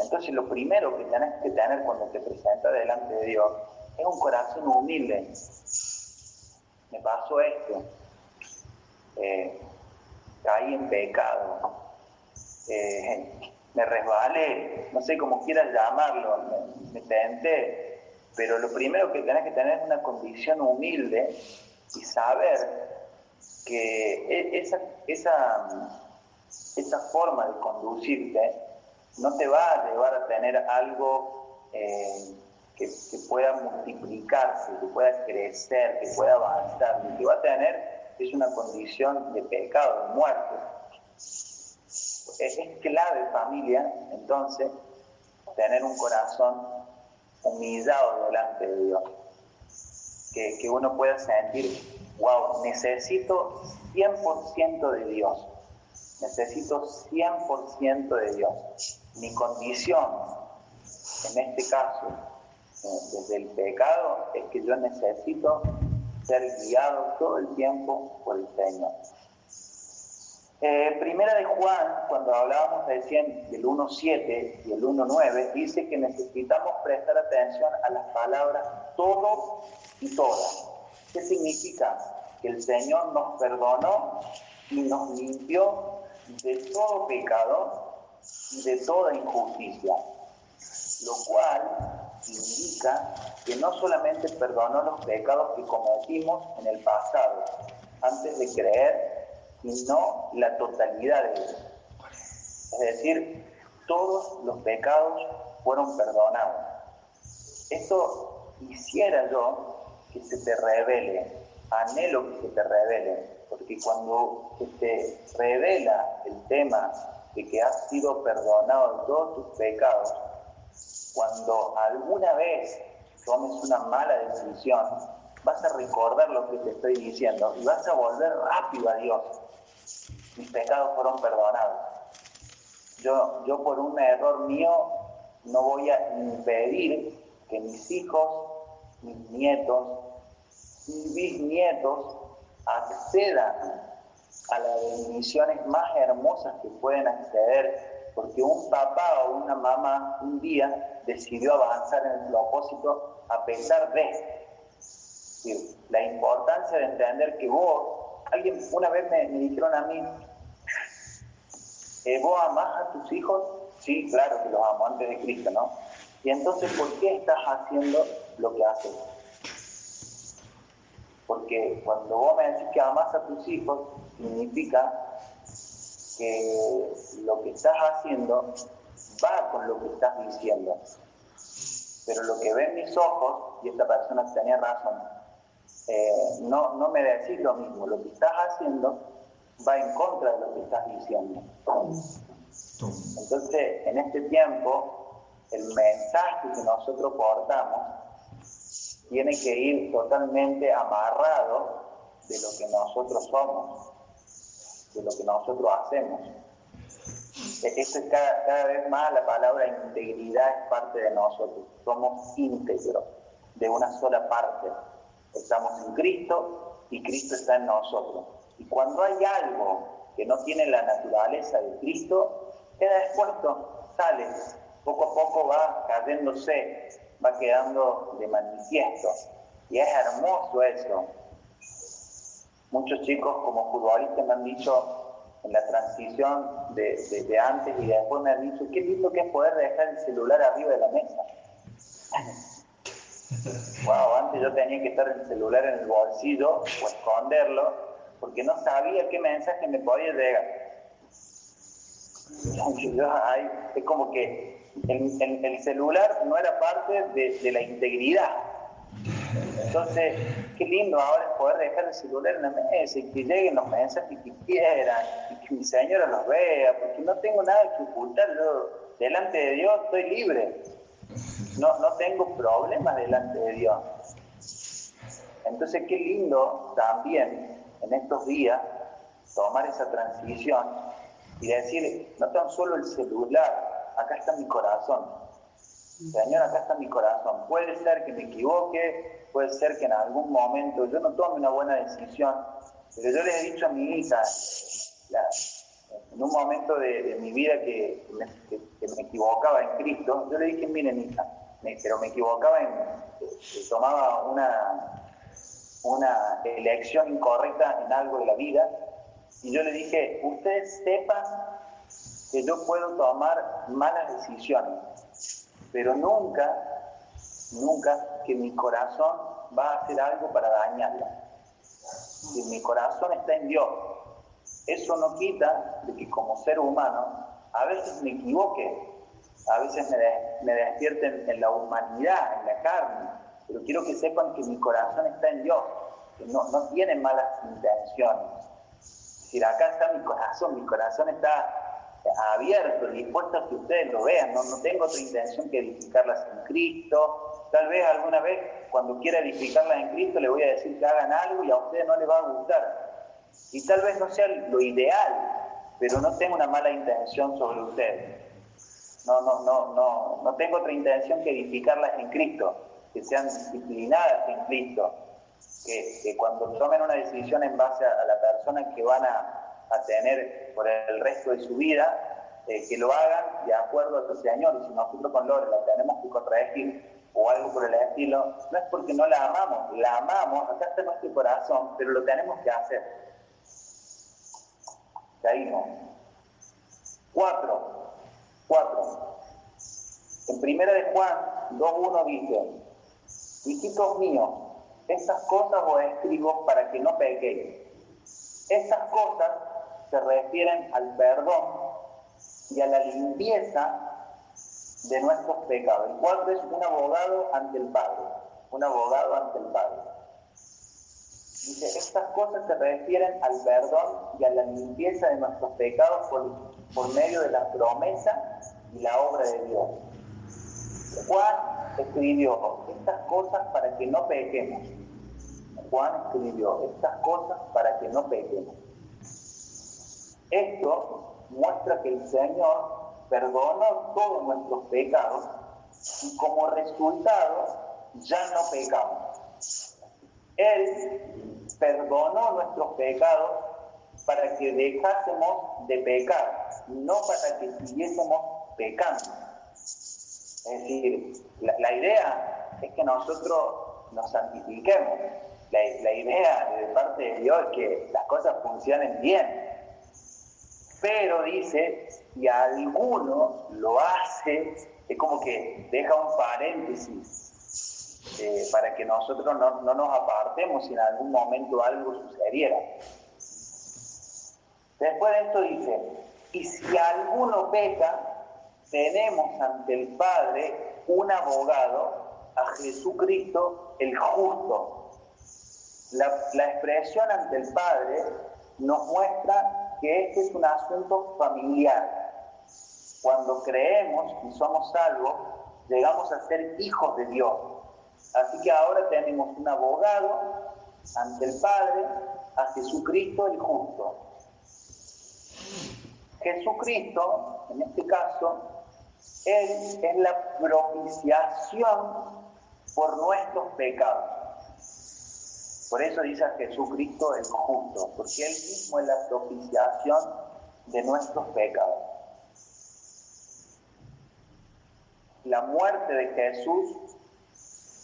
Entonces lo primero que tienes que tener cuando te presentas delante de Dios es un corazón humilde. Me pasó esto. Eh, caí en pecado. Me resbalé, no sé cómo quieras llamarlo, me, tenté. Pero lo primero que tenés que tener es una condición humilde y saber que e, esa, esa, esa forma de conducirte no te va a llevar a tener algo eh, que, pueda multiplicarse, que pueda crecer, que pueda avanzar. Lo que va a tener es una condición de pecado, de muerte. Es, clave, familia, entonces, tener un corazón humillado delante de Dios. Que, que uno pueda sentir, wow, necesito 100% de Dios necesito 100% de Dios. Mi condición, en este caso, eh, desde el pecado, es que yo necesito ser guiado todo el tiempo por el Señor. Eh, primera de Juan, cuando hablábamos recién del 1.7 y el 1.9, dice que necesitamos prestar atención a las palabras todo y toda. ¿Qué significa? Que el Señor nos perdonó y nos limpió de todo pecado y de toda injusticia, lo cual indica que no solamente perdonó los pecados que cometimos en el pasado, antes de creer, sino la totalidad de ellos. Es decir, todos los pecados fueron perdonados. Esto quisiera yo que se te revele, anhelo que se te revele, porque cuando se te revela el tema de que has sido perdonado todos tus pecados, cuando alguna vez tomes una mala decisión, vas a recordar lo que te estoy diciendo y vas a volver rápido a Dios. Mis pecados fueron perdonados. Yo, yo por un error mío no voy a impedir que mis hijos, mis nietos, mis bisnietos accedan a las bendiciones más hermosas que pueden acceder, porque un papá o una mamá un día decidió avanzar en el propósito a pesar de la importancia de entender que vos, alguien una vez me, dijeron a mí, eh, ¿vos amás a tus hijos? Sí, claro que los amo antes de Cristo, ¿no? Y entonces, ¿por qué estás haciendo lo que haces? Porque cuando vos me decís que amas a tus hijos, significa que lo que estás haciendo va con lo que estás diciendo. Pero lo que ven mis ojos, y esta persona tenía razón, eh, no, no me decís lo mismo. Lo que estás haciendo va en contra de lo que estás diciendo. Entonces, en este tiempo, el mensaje que nosotros portamos tiene que ir totalmente amarrado de lo que nosotros somos, de lo que nosotros hacemos. E-, esto es cada, vez más la palabra integridad es parte de nosotros. Somos íntegros de una sola parte. Estamos en Cristo y Cristo está en nosotros. Y cuando hay algo que no tiene la naturaleza de Cristo, queda expuesto, sale, poco a poco va cayéndose, va quedando de manifiesto. Y es hermoso eso. Muchos chicos como futbolistas me han dicho en la transición de, antes y después me han dicho, qué lindo que es poder dejar el celular arriba de la mesa. Wow, antes yo tenía que estar el celular en el bolsillo o esconderlo porque no sabía qué mensaje me podía llegar. es como que el, celular no era parte de la integridad entonces, qué lindo ahora es poder dejar el celular en la mesa y que lleguen los mensajes que quieran y que mi señora los vea, porque no tengo nada que ocultar. Yo, delante de Dios, estoy libre. No, no tengo problemas delante de Dios. Entonces, qué lindo también en estos días tomar esa transición y decir, no tan solo el celular, acá está mi corazón. Señor, acá está mi corazón. Puede ser que me equivoque, puede ser que en algún momento yo no tome una buena decisión, pero yo le he dicho a mi hija, en un momento de, mi vida que me, equivocaba en Cristo, yo le dije, miren hija, pero me equivocaba en, tomaba una, una elección incorrecta en algo de la vida, y yo le dije, ustedes sepan que yo puedo tomar malas decisiones, pero nunca nunca que mi corazón va a hacer algo para dañarla. Si mi corazón está en Dios, eso no quita de que como ser humano a veces me equivoque, a veces me, despierten en la humanidad, en la carne, pero quiero que sepan que mi corazón está en Dios, que no, no tiene malas intenciones. Si acá está mi corazón, mi corazón está abierto, dispuesto a que ustedes lo vean, no, no tengo otra intención que edificarlas en Cristo, Tal vez alguna vez, cuando quiera edificarla en Cristo, le voy a decir que hagan algo y a ustedes no les va a gustar. Y tal vez no sea lo ideal, pero no tengo una mala intención sobre ustedes. No, no, no, no, no tengo otra intención que edificarlas en Cristo, que sean disciplinadas en Cristo, que, cuando tomen una decisión en base a, la persona que van a, tener por el resto de su vida, eh, que lo hagan de acuerdo a su Señor. Y si nosotros con Lore la tenemos que corregir, o algo por el estilo, no es porque no la amamos, la amamos, acá está nuestro corazón, pero lo tenemos que hacer. Seguimos. Cuatro. Cuatro. En primera de Juan 2.1 dice, hijitos míos, estas cosas os escribo para que no pequéis. Estas cosas se refieren al perdón y a la limpieza de nuestros pecados. El cuarto es un abogado ante el Padre, un abogado ante el Padre. Dice, estas cosas se refieren al perdón y a la limpieza de nuestros pecados por, por medio de la promesa y la obra de Dios. Juan escribió estas cosas para que no pequemos. Juan escribió estas cosas para que no pequemos. Esto muestra que el Señor perdonó todos nuestros pecados y como resultado ya no pecamos. Él perdonó nuestros pecados para que dejásemos de pecar, no para que siguiésemos pecando. Es decir, la, idea es que nosotros nos santifiquemos. La, la idea de parte de Dios es que las cosas funcionen bien. Pero dice, si alguno lo hace, es como que deja un paréntesis eh, para que nosotros no, no, nos apartemos si en algún momento algo sucediera. Después de esto dice, y si alguno peca, tenemos ante el Padre un abogado, a Jesucristo el justo. La, la expresión ante el Padre nos muestra que este es un asunto familiar. Cuando creemos y somos salvos, llegamos a ser hijos de Dios. Así que ahora tenemos un abogado ante el Padre, a Jesucristo el justo. Jesucristo, en este caso, Él es la propiciación por nuestros pecados. Por eso dice a Jesucristo el justo, porque Él mismo es la propiciación de nuestros pecados. La muerte de Jesús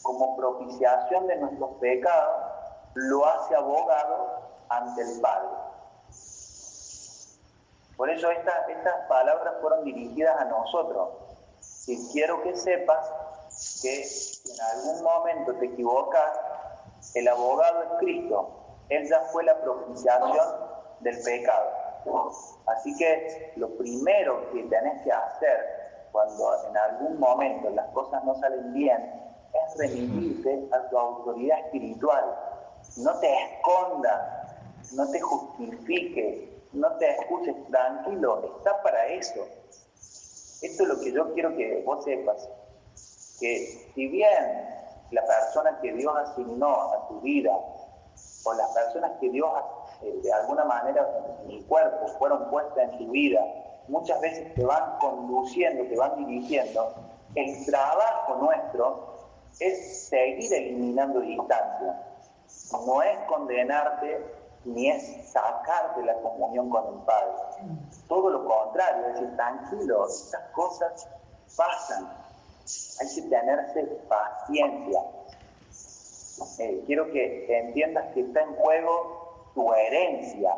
como propiciación de nuestros pecados lo hace abogado ante el Padre. Por eso estas palabras fueron dirigidas a nosotros. Y quiero que sepas que si en algún momento te equivocas, el abogado es Cristo. Él ya fue la propiciación del pecado. Así que lo primero que tenés que hacer cuando en algún momento las cosas no salen bien es remitirte a tu autoridad espiritual. No te escondas, no te justifiques, no te escuches tranquilo, está para eso. Esto es lo que yo quiero que vos sepas, que si bien la persona que Dios asignó a tu vida, o las personas que Dios eh, de alguna manera en mi cuerpo fueron puestas en tu vida, muchas veces te van conduciendo, te van dirigiendo, el trabajo nuestro es seguir eliminando distancia, no es condenarte ni es sacarte la comunión con el Padre. Todo lo contrario, es decir, tranquilo, estas cosas pasan, hay que tenerse paciencia. Eh, quiero que entiendas que está en juego tu herencia.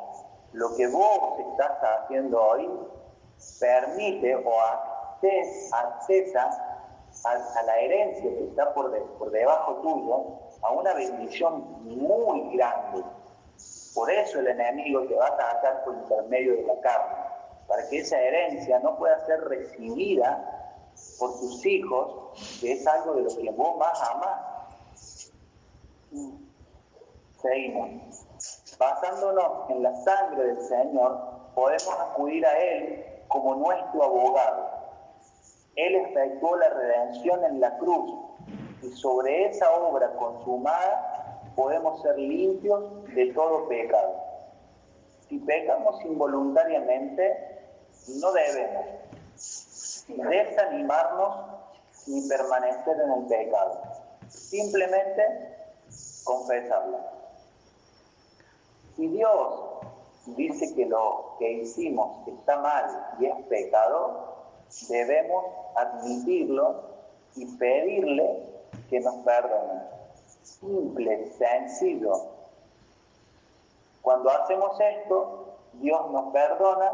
Lo que vos estás haciendo hoy permite o accesa a, la herencia que está por, por debajo tuyo, a una bendición muy grande. Por eso el enemigo te va a atacar por intermedio de la carne, para que esa herencia no pueda ser recibida por tus hijos, que es algo de lo que vos más amás. Seguimos. Basándonos en la sangre del Señor, podemos acudir a Él como nuestro abogado. Él efectuó la redención en la cruz y sobre esa obra consumada podemos ser limpios de todo pecado. Si pecamos involuntariamente, no debemos desanimarnos ni permanecer en el pecado. Simplemente confesarlo. Si Dios dice que lo que hicimos está mal y es pecado, debemos admitirlo y pedirle que nos perdone. Simple, sencillo. Cuando hacemos esto, Dios nos perdona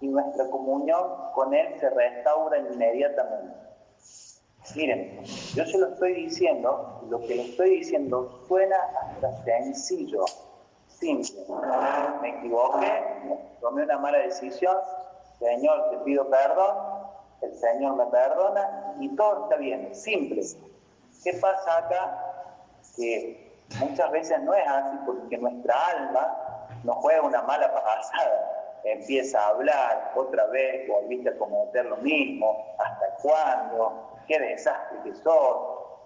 y nuestra comunión con Él se restaura inmediatamente. Miren, yo se lo estoy diciendo, lo que le estoy diciendo suena hasta sencillo, simple. Me equivoqué, tomé una mala decisión, Señor, te pido perdón, el Señor me perdona y todo está bien, simple. ¿Qué pasa acá? Que muchas veces no es así porque nuestra alma nos juega una mala pasada empieza a hablar otra vez, volviste a cometer lo mismo, hasta cuándo, qué desastre que sos,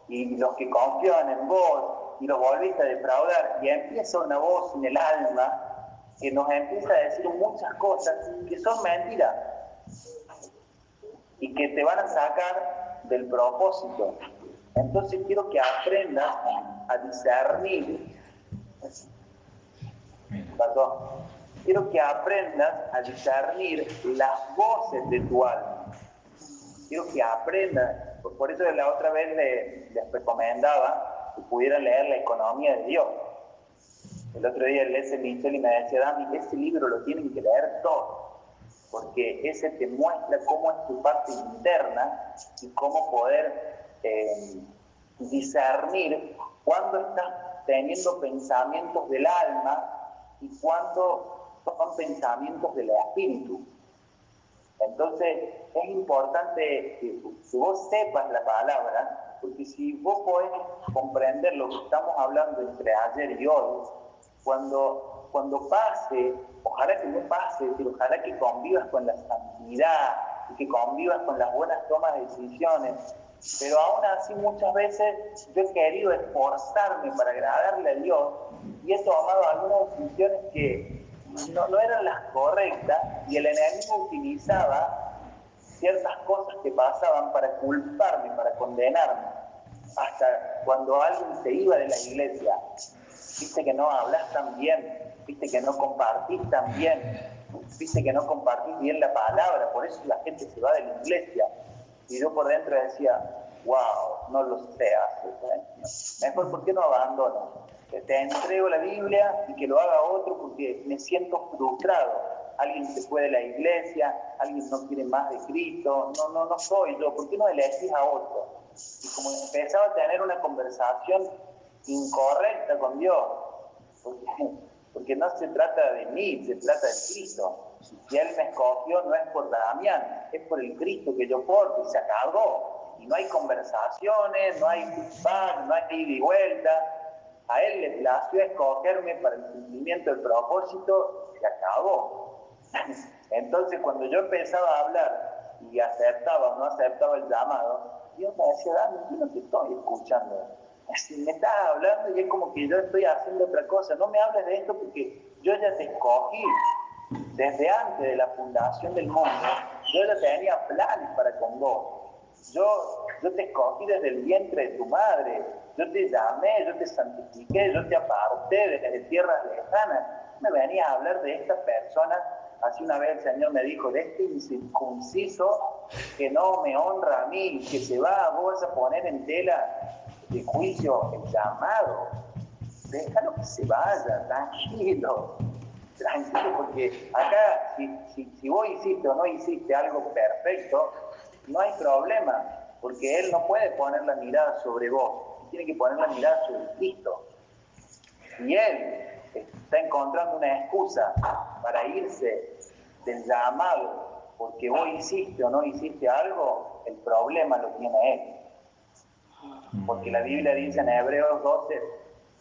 y los que confían en vos, y los volviste a defraudar, y empieza una voz en el alma que nos empieza a decir muchas cosas que son mentiras y que te van a sacar del propósito. Entonces quiero que aprendas a discernir. Perdón quiero que aprendas a discernir las voces de tu alma. Quiero que aprendas, por eso la otra vez les, recomendaba que pudieran leer La economía de Dios. El otro día el ese Michel y me decía, Dami, ese libro lo tienen que leer todo, porque ese te muestra cómo es tu parte interna y cómo poder eh, discernir cuando estás teniendo pensamientos del alma y cuando son pensamientos del espíritu. Entonces, es importante que, vos sepas la palabra, porque si vos podés comprender lo que estamos hablando entre ayer y hoy, cuando, cuando pase, ojalá que no pase, pero ojalá que convivas con la santidad y que convivas con las buenas tomas de decisiones, pero aún así muchas veces yo he querido esforzarme para agradarle a Dios y he tomado algunas decisiones que no, no eran las correctas y el enemigo utilizaba ciertas cosas que pasaban para culparme, para condenarme. Hasta cuando alguien se iba de la iglesia, viste que no hablas tan bien, viste que no compartís tan bien, viste que no compartís bien la palabra, por eso la gente se va de la iglesia. Y yo por dentro decía, wow, no lo sé hacer. Mejor, ¿por qué no abandono? Te entrego la Biblia y que lo haga otro porque me siento frustrado. Alguien se fue de la iglesia, alguien no quiere más de Cristo, no, no, no soy yo, ¿por qué no elegís a otro? Y como empezaba a tener una conversación incorrecta con Dios, porque, porque no se trata de mí, se trata de Cristo. Si Él me escogió no es por Damián, es por el Cristo que yo porto y se acabó. Y no hay conversaciones, no hay feedback, no hay ida y vuelta. A Él le plació escogerme para el cumplimiento del propósito, se acabó. Entonces cuando yo empezaba a hablar y aceptaba o no aceptaba el llamado, Dios me decía, Dani, yo no te estoy escuchando. Me estás hablando y es como que yo estoy haciendo otra cosa. No me hables de esto porque yo ya te escogí. Desde antes de la fundación del mundo, yo ya tenía planes para con vos. Yo, yo te escogí desde el vientre de tu madre. Yo te llamé, yo te santifiqué, yo te aparté desde tierras lejanas. Me venía a hablar de esta persona Así una vez el Señor me dijo, de este incircunciso que no me honra a mí, que se va a vos a poner en tela de juicio el llamado. Déjalo que se vaya, tranquilo, tranquilo, porque acá si, si, vos hiciste o no hiciste algo perfecto, no hay problema, porque Él no puede poner la mirada sobre vos, tiene que poner la mirada sobre Cristo. Y Él está encontrando una excusa para irse del llamado porque vos hiciste o no hiciste algo, el problema lo tiene él. Porque la Biblia dice en Hebreos 12,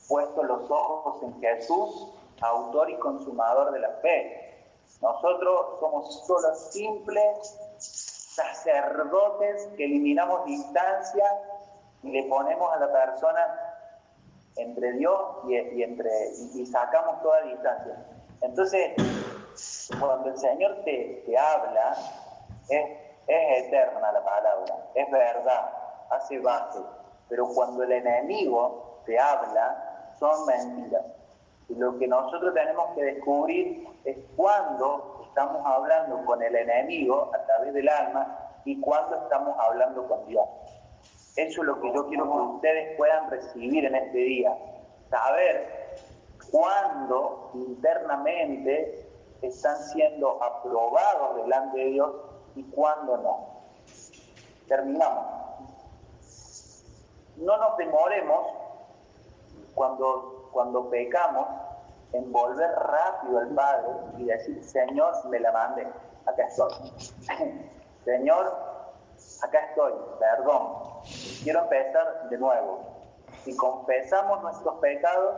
puesto los ojos en Jesús, autor y consumador de la fe. Nosotros somos solo simples sacerdotes que eliminamos distancia y le ponemos a la persona entre Dios y, entre, y, sacamos toda distancia. Entonces, cuando el Señor te, te habla, es, es, eterna la palabra, es verdad, hace base. Pero cuando el enemigo te habla, son mentiras. Y lo que nosotros tenemos que descubrir es cuando estamos hablando con el enemigo a través del alma y cuando estamos hablando con Dios. Eso es lo que yo quiero que ustedes puedan recibir en este día. Saber cuándo internamente están siendo aprobados delante de Dios y cuándo no. Terminamos. No nos demoremos cuando, cuando pecamos en volver rápido al Padre y decir, Señor, me la mandé, acá estoy. Señor, acá estoy, perdón, quiero empezar de nuevo. Si confesamos nuestros pecados,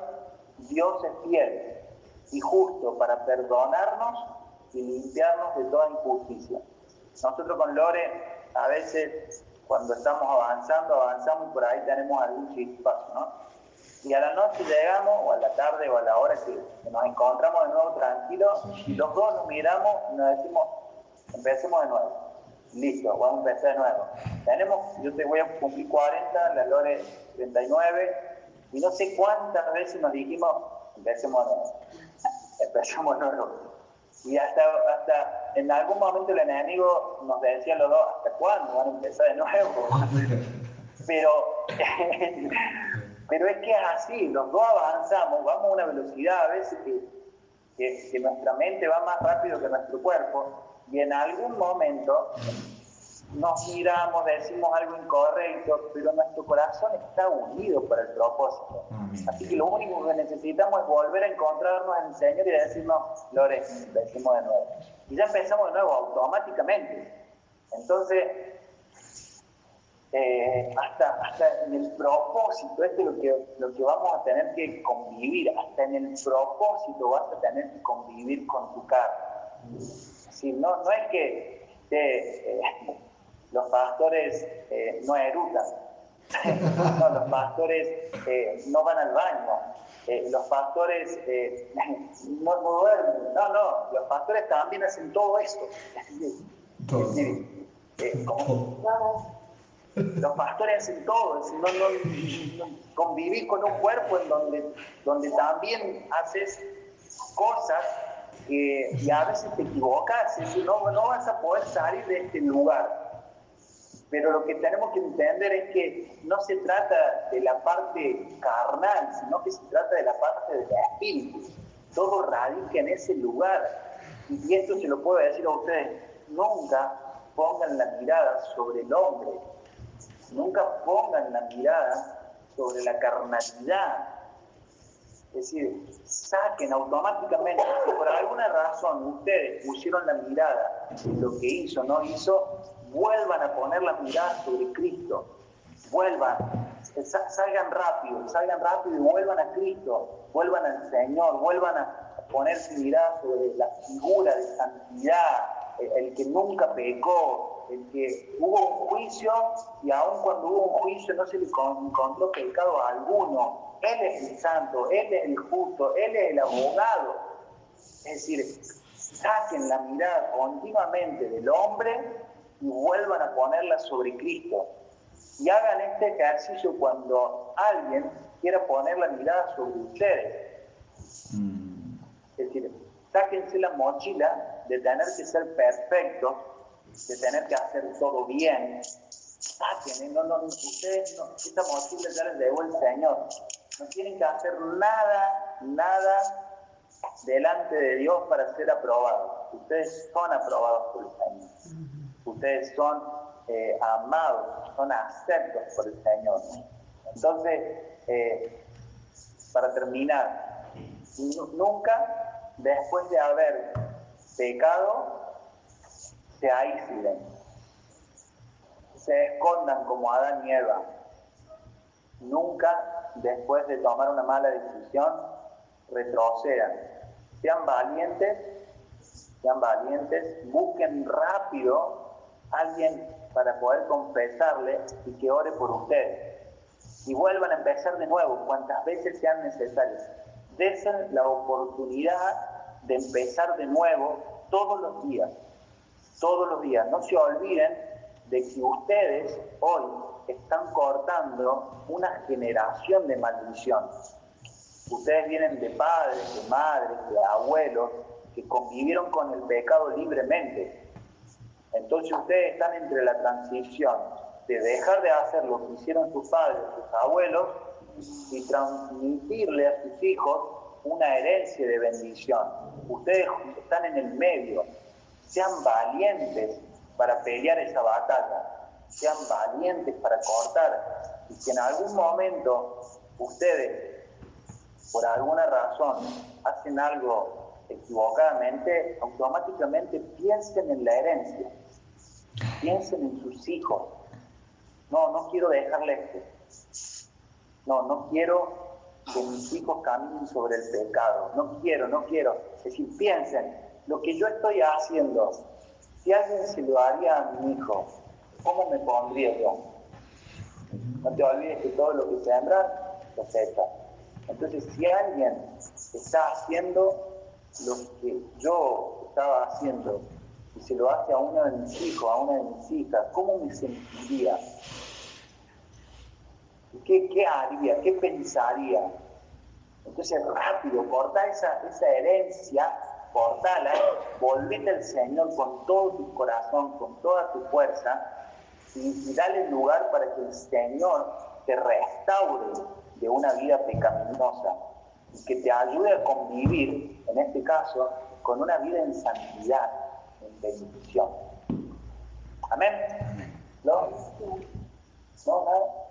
Dios es fiel y justo para perdonarnos y limpiarnos de toda injusticia. Nosotros con Lore, a veces cuando estamos avanzando, avanzamos y por ahí tenemos algún chispazo, ¿no? Y a la noche llegamos, o a la tarde, o a la hora que, nos encontramos de nuevo tranquilos, los dos nos miramos y nos decimos, empecemos de nuevo listo, vamos a empezar de nuevo. Tenemos, yo te voy a cumplir 40, la Lore 39, y no sé cuántas veces nos dijimos, empecemos de nuevo, empecemos de nuevo. Y hasta, hasta en algún momento el enemigo nos decía los dos, ¿hasta cuándo van a empezar de nuevo? Pero, pero es que es así, los dos avanzamos, vamos a una velocidad a veces que, que, que nuestra mente va más rápido que nuestro cuerpo, y en algún momento nos miramos, decimos algo incorrecto, pero nuestro corazón está unido para el propósito. Así que lo único que necesitamos es volver a encontrarnos en el Señor y decirnos, Lore, decimos de nuevo. Y ya empezamos de nuevo automáticamente. Entonces, eh, hasta, hasta en el propósito, esto es lo que, lo que vamos a tener que convivir, hasta en el propósito vas a tener que convivir con tu carne no, no es que eh, los pastores eh, no erutan, no, los pastores eh, no van al baño, los pastores no, duermen, no, no, los pastores también hacen todo esto. Todo. Los pastores hacen todo, es no, no, convivir con un cuerpo en donde, donde también haces cosas que, y a veces te equivocas, es no, no vas a poder salir de este lugar. Pero lo que tenemos que entender es que no se trata de la parte carnal, sino que se trata de la parte del espíritu. Todo radica en ese lugar. Y esto se lo puedo decir a ustedes, nunca pongan la mirada sobre el hombre, nunca pongan la mirada sobre la carnalidad. Es decir, saquen automáticamente, si por alguna razón ustedes pusieron la mirada en lo que hizo, no hizo, vuelvan a poner la mirada sobre Cristo, vuelvan, salgan rápido, salgan rápido y vuelvan a Cristo, vuelvan al Señor, vuelvan a poner su mirada sobre la figura de santidad, el que nunca pecó, el que hubo un juicio y aun cuando hubo un juicio no se le encontró pecado a alguno. Él es el santo, Él es el justo, Él es el abogado. Es decir, saquen la mirada continuamente del hombre y vuelvan a ponerla sobre Cristo. Y hagan este ejercicio cuando alguien quiera poner la mirada sobre ustedes. Mm. Es decir, sáquense la mochila de tener que ser perfectos, de tener que hacer todo bien. Saquen, no, no, ustedes, no, esta mochila ya les debo el Señor. No tienen que hacer nada, nada delante de Dios para ser aprobados. Ustedes son aprobados por el Señor ustedes son eh, amados, son aceptos por el Señor. Entonces, eh, para terminar, nunca después de haber pecado, se aíslen, se escondan como Adán y Eva. Nunca después de tomar una mala decisión, retrocedan. Sean valientes, sean valientes, busquen rápido alguien para poder confesarle y que ore por ustedes. Y vuelvan a empezar de nuevo cuantas veces sean necesarias. Desen la oportunidad de empezar de nuevo todos los días. Todos los días. No se olviden de que ustedes hoy están cortando una generación de maldición. Ustedes vienen de padres, de madres, de abuelos que convivieron con el pecado libremente entonces ustedes están entre la transición de dejar de hacer lo que hicieron sus padres, sus abuelos, y transmitirle a sus hijos una herencia de bendición. Ustedes están en el medio. Sean valientes para pelear esa batalla. Sean valientes para cortar. Y que en algún momento ustedes, por alguna razón, hacen algo equivocadamente, automáticamente piensen en la herencia Piensen en sus hijos. No, no quiero dejarle esto. No, no quiero que mis hijos caminen sobre el pecado. No quiero, no quiero. Es decir, piensen, lo que yo estoy haciendo, si alguien se lo haría a mi hijo, ¿cómo me pondría yo? No te olvides que todo lo que se lo cosecha. Entonces, si alguien está haciendo lo que yo estaba haciendo y se lo hace a uno de mis hijos, a una de mis hijas, ¿cómo me sentiría? ¿Qué, qué haría? ¿Qué pensaría? Entonces, rápido, corta esa, esa herencia, cortala, volvete al Señor con todo tu corazón, con toda tu fuerza, y, y dale lugar para que el Señor te restaure de una vida pecaminosa y que te ayude a convivir, en este caso, con una vida en santidad bendición. Amén. ¿No? ¿No?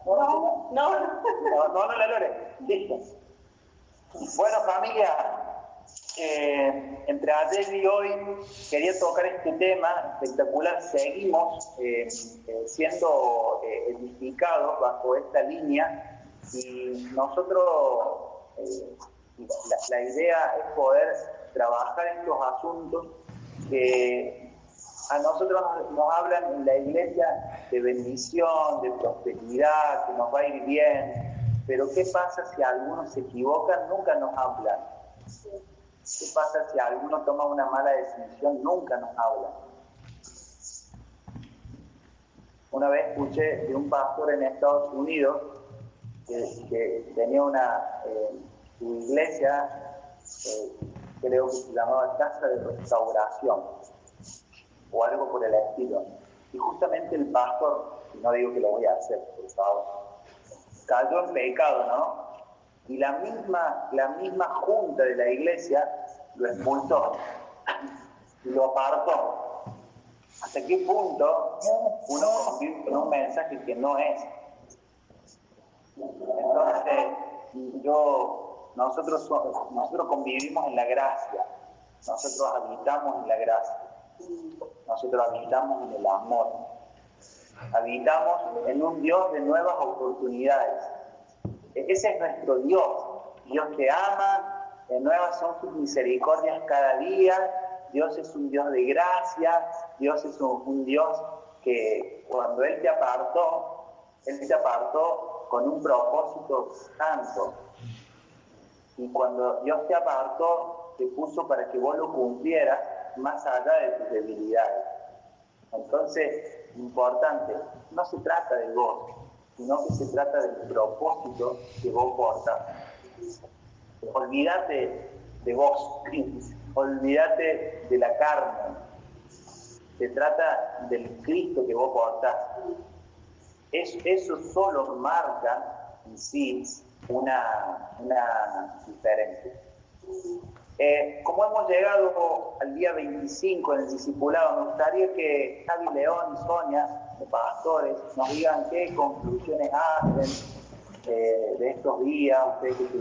¿No? ¿No? No, no, no, no, la lore. Listo. Bueno, familia, eh, entre ayer y hoy quería tocar este tema espectacular. Seguimos eh, eh, siendo edificados bajo esta línea y nosotros, la, la idea es poder trabajar estos asuntos que a nosotros nos hablan en la iglesia de bendición, de prosperidad, que nos va a ir bien, pero ¿qué pasa si algunos se equivocan? Nunca nos hablan. ¿Qué pasa si alguno toma una mala decisión? Nunca nos hablan. una vez escuché de un pastor en Estados Unidos que, tenía una eh, iglesia, eh, creo que se llamaba Casa de Restauración, o algo por el estilo. Y justamente el pastor, y no digo que lo voy a hacer, por favor, cayó en pecado, ¿no? Y la misma, la misma junta de la iglesia lo expulsó y lo apartó. ¿Hasta qué punto uno convive con un mensaje que no es? Entonces, yo, nosotros, convivimos en la gracia, nosotros habitamos en la gracia, nosotros habitamos en el amor, habitamos en un Dios de nuevas oportunidades. E-, ese es nuestro Dios, Dios que ama, nuevas son sus misericordias cada día, Dios es un Dios de gracia, Dios es un, Dios que cuando Él te apartó, Él te apartó con un propósito santo. Y cuando Dios te apartó, te puso para que vos lo cumplieras más allá de tus debilidades. Entonces, importante, no se trata de vos, sino que se trata del propósito que vos portas. Olvídate de vos, olvídate de la carne. Se trata del Cristo que vos portás. eso solo marca en sí una, una diferencia. Eh, como hemos llegado al día 25 en el discipulado, me gustaría que Javi León y Sonia, de pastores, nos digan qué conclusiones hacen eh, de estos días, ustedes que